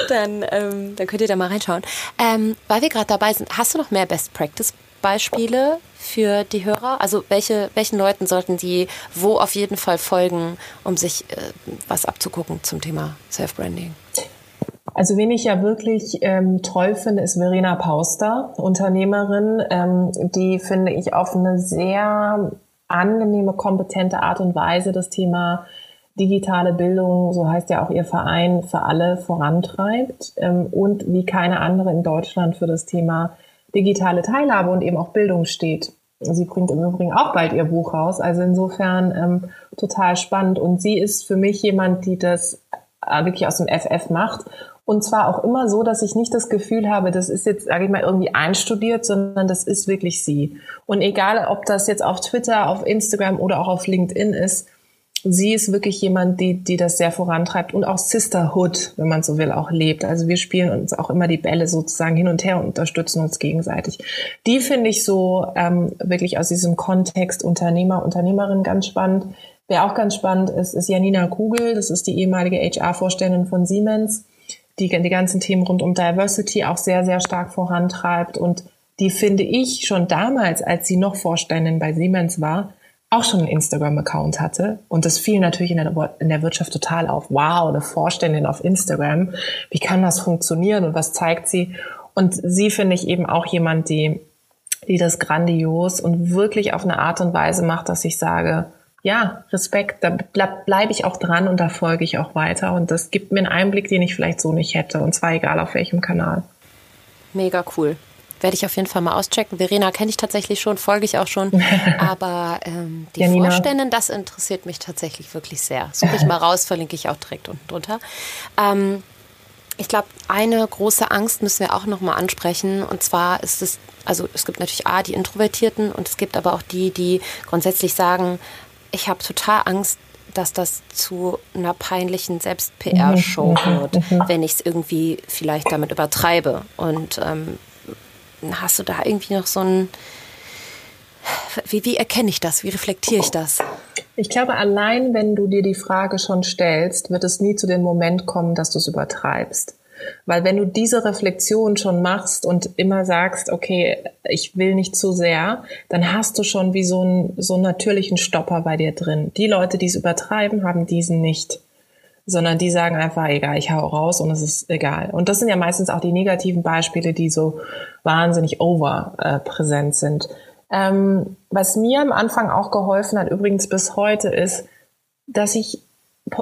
dann, ähm, dann könnt ihr da mal reinschauen. Ähm, weil wir gerade dabei sind, hast du noch mehr Best Practice Beispiele für die Hörer? Also welche, welchen Leuten sollten die wo auf jeden Fall folgen, um sich äh, was abzugucken zum Thema Self-Branding? Also wen ich ja wirklich ähm, toll finde, ist Verena Pauster, Unternehmerin, ähm, die finde ich auf eine sehr angenehme, kompetente Art und Weise das Thema digitale Bildung, so heißt ja auch ihr Verein, für alle vorantreibt ähm, und wie keine andere in Deutschland für das Thema digitale Teilhabe und eben auch Bildung steht. Sie bringt im Übrigen auch bald ihr Buch raus, also insofern ähm, total spannend. Und sie ist für mich jemand, die das äh, wirklich aus dem FF macht. Und zwar auch immer so, dass ich nicht das Gefühl habe, das ist jetzt, sage ich mal, irgendwie einstudiert, sondern das ist wirklich sie. Und egal, ob das jetzt auf Twitter, auf Instagram oder auch auf LinkedIn ist, sie ist wirklich jemand, die, die das sehr vorantreibt und auch Sisterhood, wenn man so will, auch lebt. Also wir spielen uns auch immer die Bälle sozusagen hin und her und unterstützen uns gegenseitig. Die finde ich so ähm, wirklich aus diesem Kontext Unternehmer, Unternehmerin ganz spannend. Wer auch ganz spannend ist, ist Janina Kugel. Das ist die ehemalige HR-Vorständin von Siemens, die die ganzen Themen rund um Diversity auch sehr, sehr stark vorantreibt und die finde ich schon damals, als sie noch Vorständin bei Siemens war, auch schon einen Instagram-Account hatte. Und das fiel natürlich in der, in der Wirtschaft total auf. Wow, eine Vorständin auf Instagram. Wie kann das funktionieren und was zeigt sie? Und sie finde ich eben auch jemand, die, die das grandios und wirklich auf eine Art und Weise macht, dass ich sage, ja, Respekt, da bleibe bleib ich auch dran und da folge ich auch weiter. Und das gibt mir einen Einblick, den ich vielleicht so nicht hätte. Und zwar egal auf welchem Kanal. Mega cool werde ich auf jeden Fall mal auschecken. Verena kenne ich tatsächlich schon, folge ich auch schon. Aber ähm, die Janina. Vorständin, das interessiert mich tatsächlich wirklich sehr. Suche ich mal raus, verlinke ich auch direkt unten drunter. Ähm, ich glaube, eine große Angst müssen wir auch nochmal ansprechen. Und zwar ist es, also es gibt natürlich A, die Introvertierten und es gibt aber auch die, die grundsätzlich sagen, ich habe total Angst, dass das zu einer peinlichen Selbst-PR-Show mhm. wird, mhm. wenn ich es irgendwie vielleicht damit übertreibe. Und ähm, Hast du da irgendwie noch so ein, wie, wie erkenne ich das? Wie reflektiere ich das? Ich glaube, allein wenn du dir die Frage schon stellst, wird es nie zu dem Moment kommen, dass du es übertreibst. Weil wenn du diese Reflexion schon machst und immer sagst, okay, ich will nicht zu sehr, dann hast du schon wie so einen, so einen natürlichen Stopper bei dir drin. Die Leute, die es übertreiben, haben diesen nicht sondern die sagen einfach, egal, ich hau raus und es ist egal. Und das sind ja meistens auch die negativen Beispiele, die so wahnsinnig over äh, präsent sind. Ähm, was mir am Anfang auch geholfen hat, übrigens bis heute, ist, dass ich,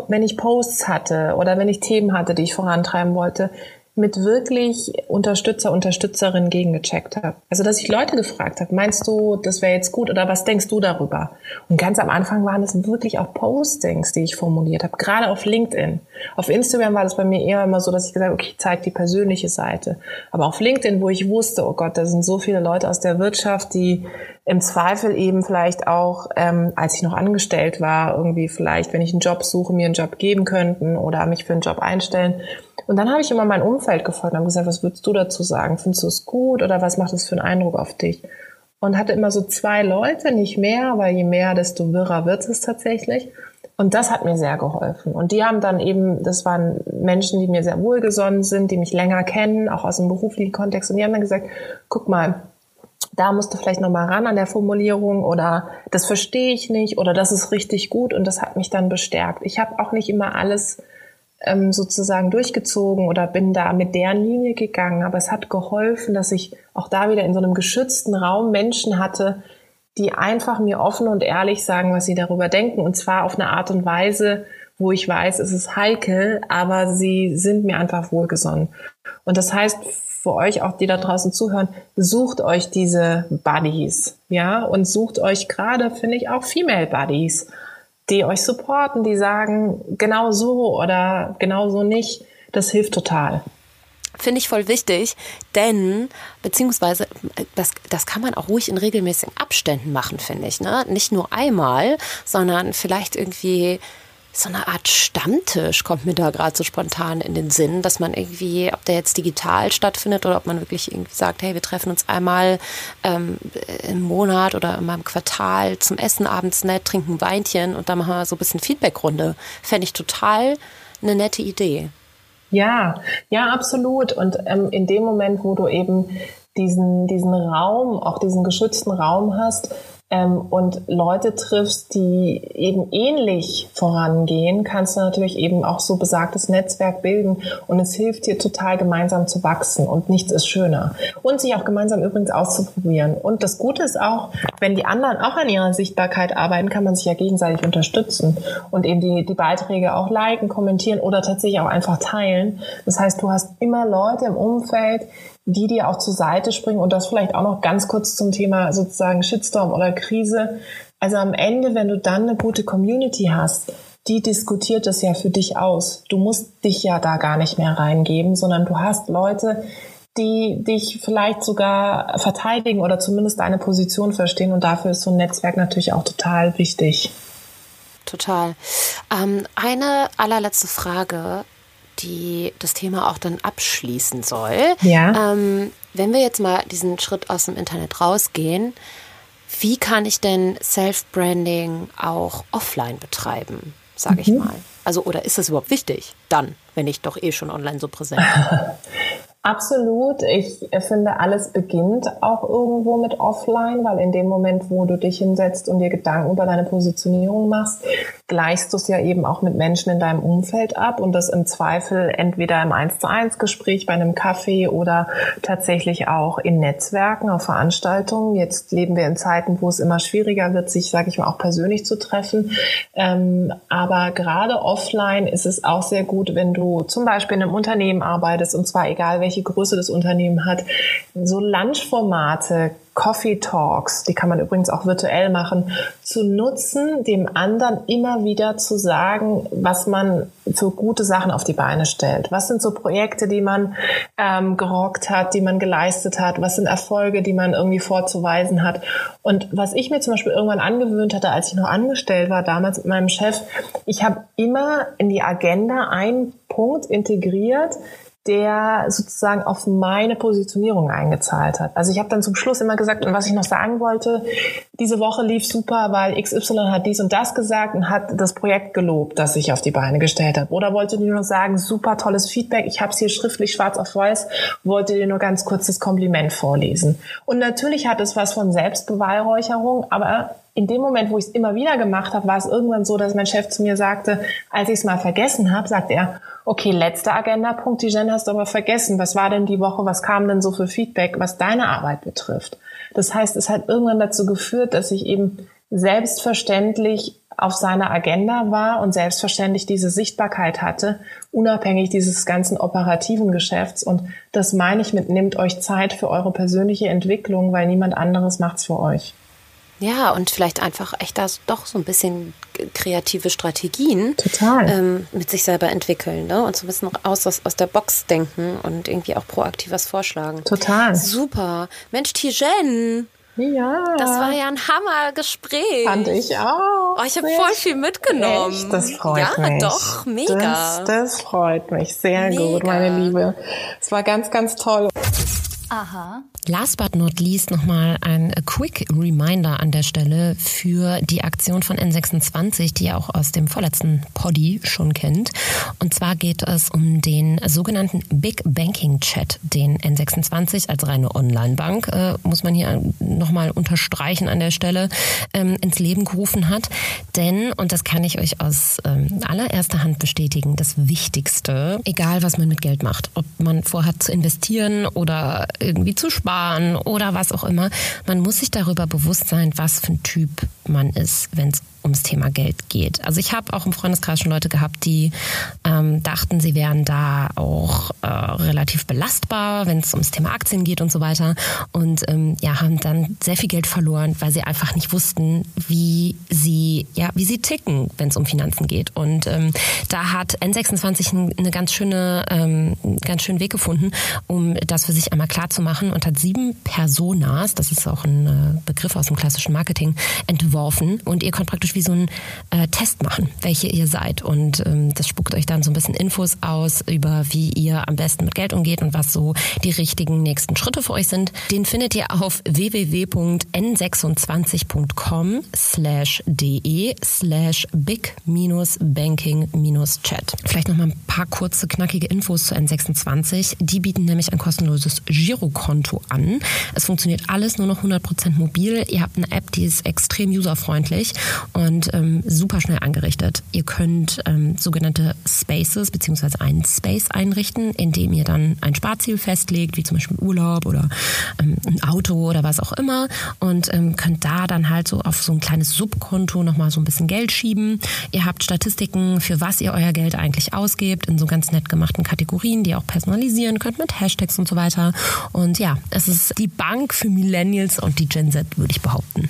wenn ich Posts hatte oder wenn ich Themen hatte, die ich vorantreiben wollte, mit wirklich Unterstützer, Unterstützerinnen gegengecheckt habe. Also dass ich Leute gefragt habe, meinst du, das wäre jetzt gut oder was denkst du darüber? Und ganz am Anfang waren es wirklich auch Postings, die ich formuliert habe, gerade auf LinkedIn. Auf Instagram war das bei mir eher immer so, dass ich gesagt habe, okay, ich zeige die persönliche Seite. Aber auf LinkedIn, wo ich wusste, oh Gott, da sind so viele Leute aus der Wirtschaft, die im Zweifel eben vielleicht auch, ähm, als ich noch angestellt war, irgendwie vielleicht, wenn ich einen Job suche, mir einen Job geben könnten oder mich für einen Job einstellen und dann habe ich immer mein Umfeld gefragt und habe gesagt, was würdest du dazu sagen? Findest du es gut oder was macht es für einen Eindruck auf dich? Und hatte immer so zwei Leute, nicht mehr, weil je mehr, desto wirrer wird es tatsächlich. Und das hat mir sehr geholfen. Und die haben dann eben, das waren Menschen, die mir sehr wohlgesonnen sind, die mich länger kennen, auch aus dem beruflichen Kontext. Und die haben dann gesagt, guck mal, da musst du vielleicht nochmal ran an der Formulierung oder das verstehe ich nicht oder das ist richtig gut. Und das hat mich dann bestärkt. Ich habe auch nicht immer alles ähm, sozusagen durchgezogen oder bin da mit deren Linie gegangen. Aber es hat geholfen, dass ich auch da wieder in so einem geschützten Raum Menschen hatte, die einfach mir offen und ehrlich sagen, was sie darüber denken. Und zwar auf eine Art und Weise, wo ich weiß, es ist heikel, aber sie sind mir einfach wohlgesonnen. Und das heißt, für euch auch, die da draußen zuhören, sucht euch diese Buddies, ja, und sucht euch gerade, finde ich, auch Female Buddies die euch supporten, die sagen, genau so oder genau so nicht. Das hilft total. Finde ich voll wichtig, denn, beziehungsweise, das, das kann man auch ruhig in regelmäßigen Abständen machen, finde ich. Ne? Nicht nur einmal, sondern vielleicht irgendwie so eine Art Stammtisch kommt mir da gerade so spontan in den Sinn, dass man irgendwie, ob der jetzt digital stattfindet oder ob man wirklich irgendwie sagt, hey, wir treffen uns einmal ähm, im Monat oder in meinem Quartal zum Essen abends nett, trinken ein Weinchen und dann machen wir so ein bisschen Feedbackrunde. Fände ich total eine nette Idee. Ja, ja, absolut. Und ähm, in dem Moment, wo du eben diesen, diesen Raum, auch diesen geschützten Raum hast, ähm, und Leute triffst, die eben ähnlich vorangehen, kannst du natürlich eben auch so besagtes Netzwerk bilden und es hilft dir total gemeinsam zu wachsen und nichts ist schöner. Und sich auch gemeinsam übrigens auszuprobieren. Und das Gute ist auch, wenn die anderen auch an ihrer Sichtbarkeit arbeiten, kann man sich ja gegenseitig unterstützen und eben die, die Beiträge auch liken, kommentieren oder tatsächlich auch einfach teilen. Das heißt, du hast immer Leute im Umfeld, die dir auch zur Seite springen und das vielleicht auch noch ganz kurz zum Thema sozusagen Shitstorm oder Krise. Also am Ende, wenn du dann eine gute Community hast, die diskutiert es ja für dich aus. Du musst dich ja da gar nicht mehr reingeben, sondern du hast Leute, die dich vielleicht sogar verteidigen oder zumindest deine Position verstehen. Und dafür ist so ein Netzwerk natürlich auch total wichtig. Total. Ähm, eine allerletzte Frage, die das Thema auch dann abschließen soll. Ja. Ähm, wenn wir jetzt mal diesen Schritt aus dem Internet rausgehen, wie kann ich denn Self-Branding auch offline betreiben, sage ich mhm. mal? Also, oder ist das überhaupt wichtig dann, wenn ich doch eh schon online so präsent bin? Absolut. Ich finde, alles beginnt auch irgendwo mit Offline, weil in dem Moment, wo du dich hinsetzt und dir Gedanken über deine Positionierung machst, gleichst du es ja eben auch mit Menschen in deinem Umfeld ab und das im Zweifel entweder im 1 zu 1 Gespräch bei einem Kaffee oder tatsächlich auch in Netzwerken, auf Veranstaltungen. Jetzt leben wir in Zeiten, wo es immer schwieriger wird, sich, sage ich mal, auch persönlich zu treffen. Ähm, aber gerade offline ist es auch sehr gut, wenn du zum Beispiel in einem Unternehmen arbeitest und zwar egal welche welche Größe das Unternehmen hat, so Lunchformate, Coffee Talks, die kann man übrigens auch virtuell machen, zu nutzen, dem anderen immer wieder zu sagen, was man für gute Sachen auf die Beine stellt. Was sind so Projekte, die man ähm, gerockt hat, die man geleistet hat? Was sind Erfolge, die man irgendwie vorzuweisen hat? Und was ich mir zum Beispiel irgendwann angewöhnt hatte, als ich noch angestellt war, damals mit meinem Chef, ich habe immer in die Agenda einen Punkt integriert, der sozusagen auf meine Positionierung eingezahlt hat. Also ich habe dann zum Schluss immer gesagt, und was ich noch sagen wollte, diese Woche lief super, weil XY hat dies und das gesagt und hat das Projekt gelobt, das ich auf die Beine gestellt habe. Oder wollte dir nur sagen, super tolles Feedback, ich habe es hier schriftlich schwarz auf weiß, wollte dir nur ganz kurz das Kompliment vorlesen. Und natürlich hat es was von Selbstbeweihräucherung, aber in dem Moment, wo ich es immer wieder gemacht habe, war es irgendwann so, dass mein Chef zu mir sagte, als ich es mal vergessen habe, sagte er, okay, letzter Agendapunkt, die Jen hast du aber vergessen. Was war denn die Woche? Was kam denn so für Feedback, was deine Arbeit betrifft? Das heißt, es hat irgendwann dazu geführt, dass ich eben selbstverständlich auf seiner Agenda war und selbstverständlich diese Sichtbarkeit hatte, unabhängig dieses ganzen operativen Geschäfts. Und das meine ich mit, nehmt euch Zeit für eure persönliche Entwicklung, weil niemand anderes macht's für euch. Ja, und vielleicht einfach echt da doch so ein bisschen kreative Strategien ähm, mit sich selber entwickeln ne? und so ein bisschen aus, aus, aus der Box denken und irgendwie auch proaktiv was vorschlagen. Total. Super. Mensch, Tijen. Ja. Das war ja ein Hammergespräch. Fand ich auch. Oh, ich habe voll viel mitgenommen. Echt? Das freut ja, mich. Ja, doch, mega. Das, das freut mich sehr mega. gut, meine Liebe. Es war ganz, ganz toll. Aha. Last but not least nochmal ein Quick Reminder an der Stelle für die Aktion von N26, die ihr auch aus dem vorletzten Poddy schon kennt. Und zwar geht es um den sogenannten Big Banking Chat, den N26 als reine Online-Bank, äh, muss man hier nochmal unterstreichen an der Stelle, ähm, ins Leben gerufen hat. Denn, und das kann ich euch aus ähm, allererster Hand bestätigen, das Wichtigste, egal was man mit Geld macht, ob man vorhat zu investieren oder irgendwie zu sparen, oder was auch immer. Man muss sich darüber bewusst sein, was für ein Typ man ist, wenn es ums Thema Geld geht. Also ich habe auch im Freundeskreis schon Leute gehabt, die ähm, dachten, sie wären da auch äh, relativ belastbar, wenn es ums Thema Aktien geht und so weiter. Und ähm, ja, haben dann sehr viel Geld verloren, weil sie einfach nicht wussten, wie sie, ja, wie sie ticken, wenn es um Finanzen geht. Und ähm, da hat N26 eine ganz schöne, ähm, ganz schönen Weg gefunden, um das für sich einmal klar zu machen und hat sieben Personas, das ist auch ein äh, Begriff aus dem klassischen Marketing, entworfen. Und ihr könnt wie so einen äh, Test machen, welche ihr seid. Und ähm, das spuckt euch dann so ein bisschen Infos aus über, wie ihr am besten mit Geld umgeht und was so die richtigen nächsten Schritte für euch sind. Den findet ihr auf www.n26.com slash de slash big-banking-chat. Vielleicht noch mal ein paar kurze, knackige Infos zu N26. Die bieten nämlich ein kostenloses Girokonto an. Es funktioniert alles nur noch 100% mobil. Ihr habt eine App, die ist extrem userfreundlich und und ähm, super schnell angerichtet. Ihr könnt ähm, sogenannte Spaces beziehungsweise einen Space einrichten, in dem ihr dann ein Sparziel festlegt, wie zum Beispiel Urlaub oder ähm, ein Auto oder was auch immer und ähm, könnt da dann halt so auf so ein kleines Subkonto nochmal so ein bisschen Geld schieben. Ihr habt Statistiken, für was ihr euer Geld eigentlich ausgebt, in so ganz nett gemachten Kategorien, die ihr auch personalisieren könnt mit Hashtags und so weiter. Und ja, es ist die Bank für Millennials und die Gen Z, würde ich behaupten.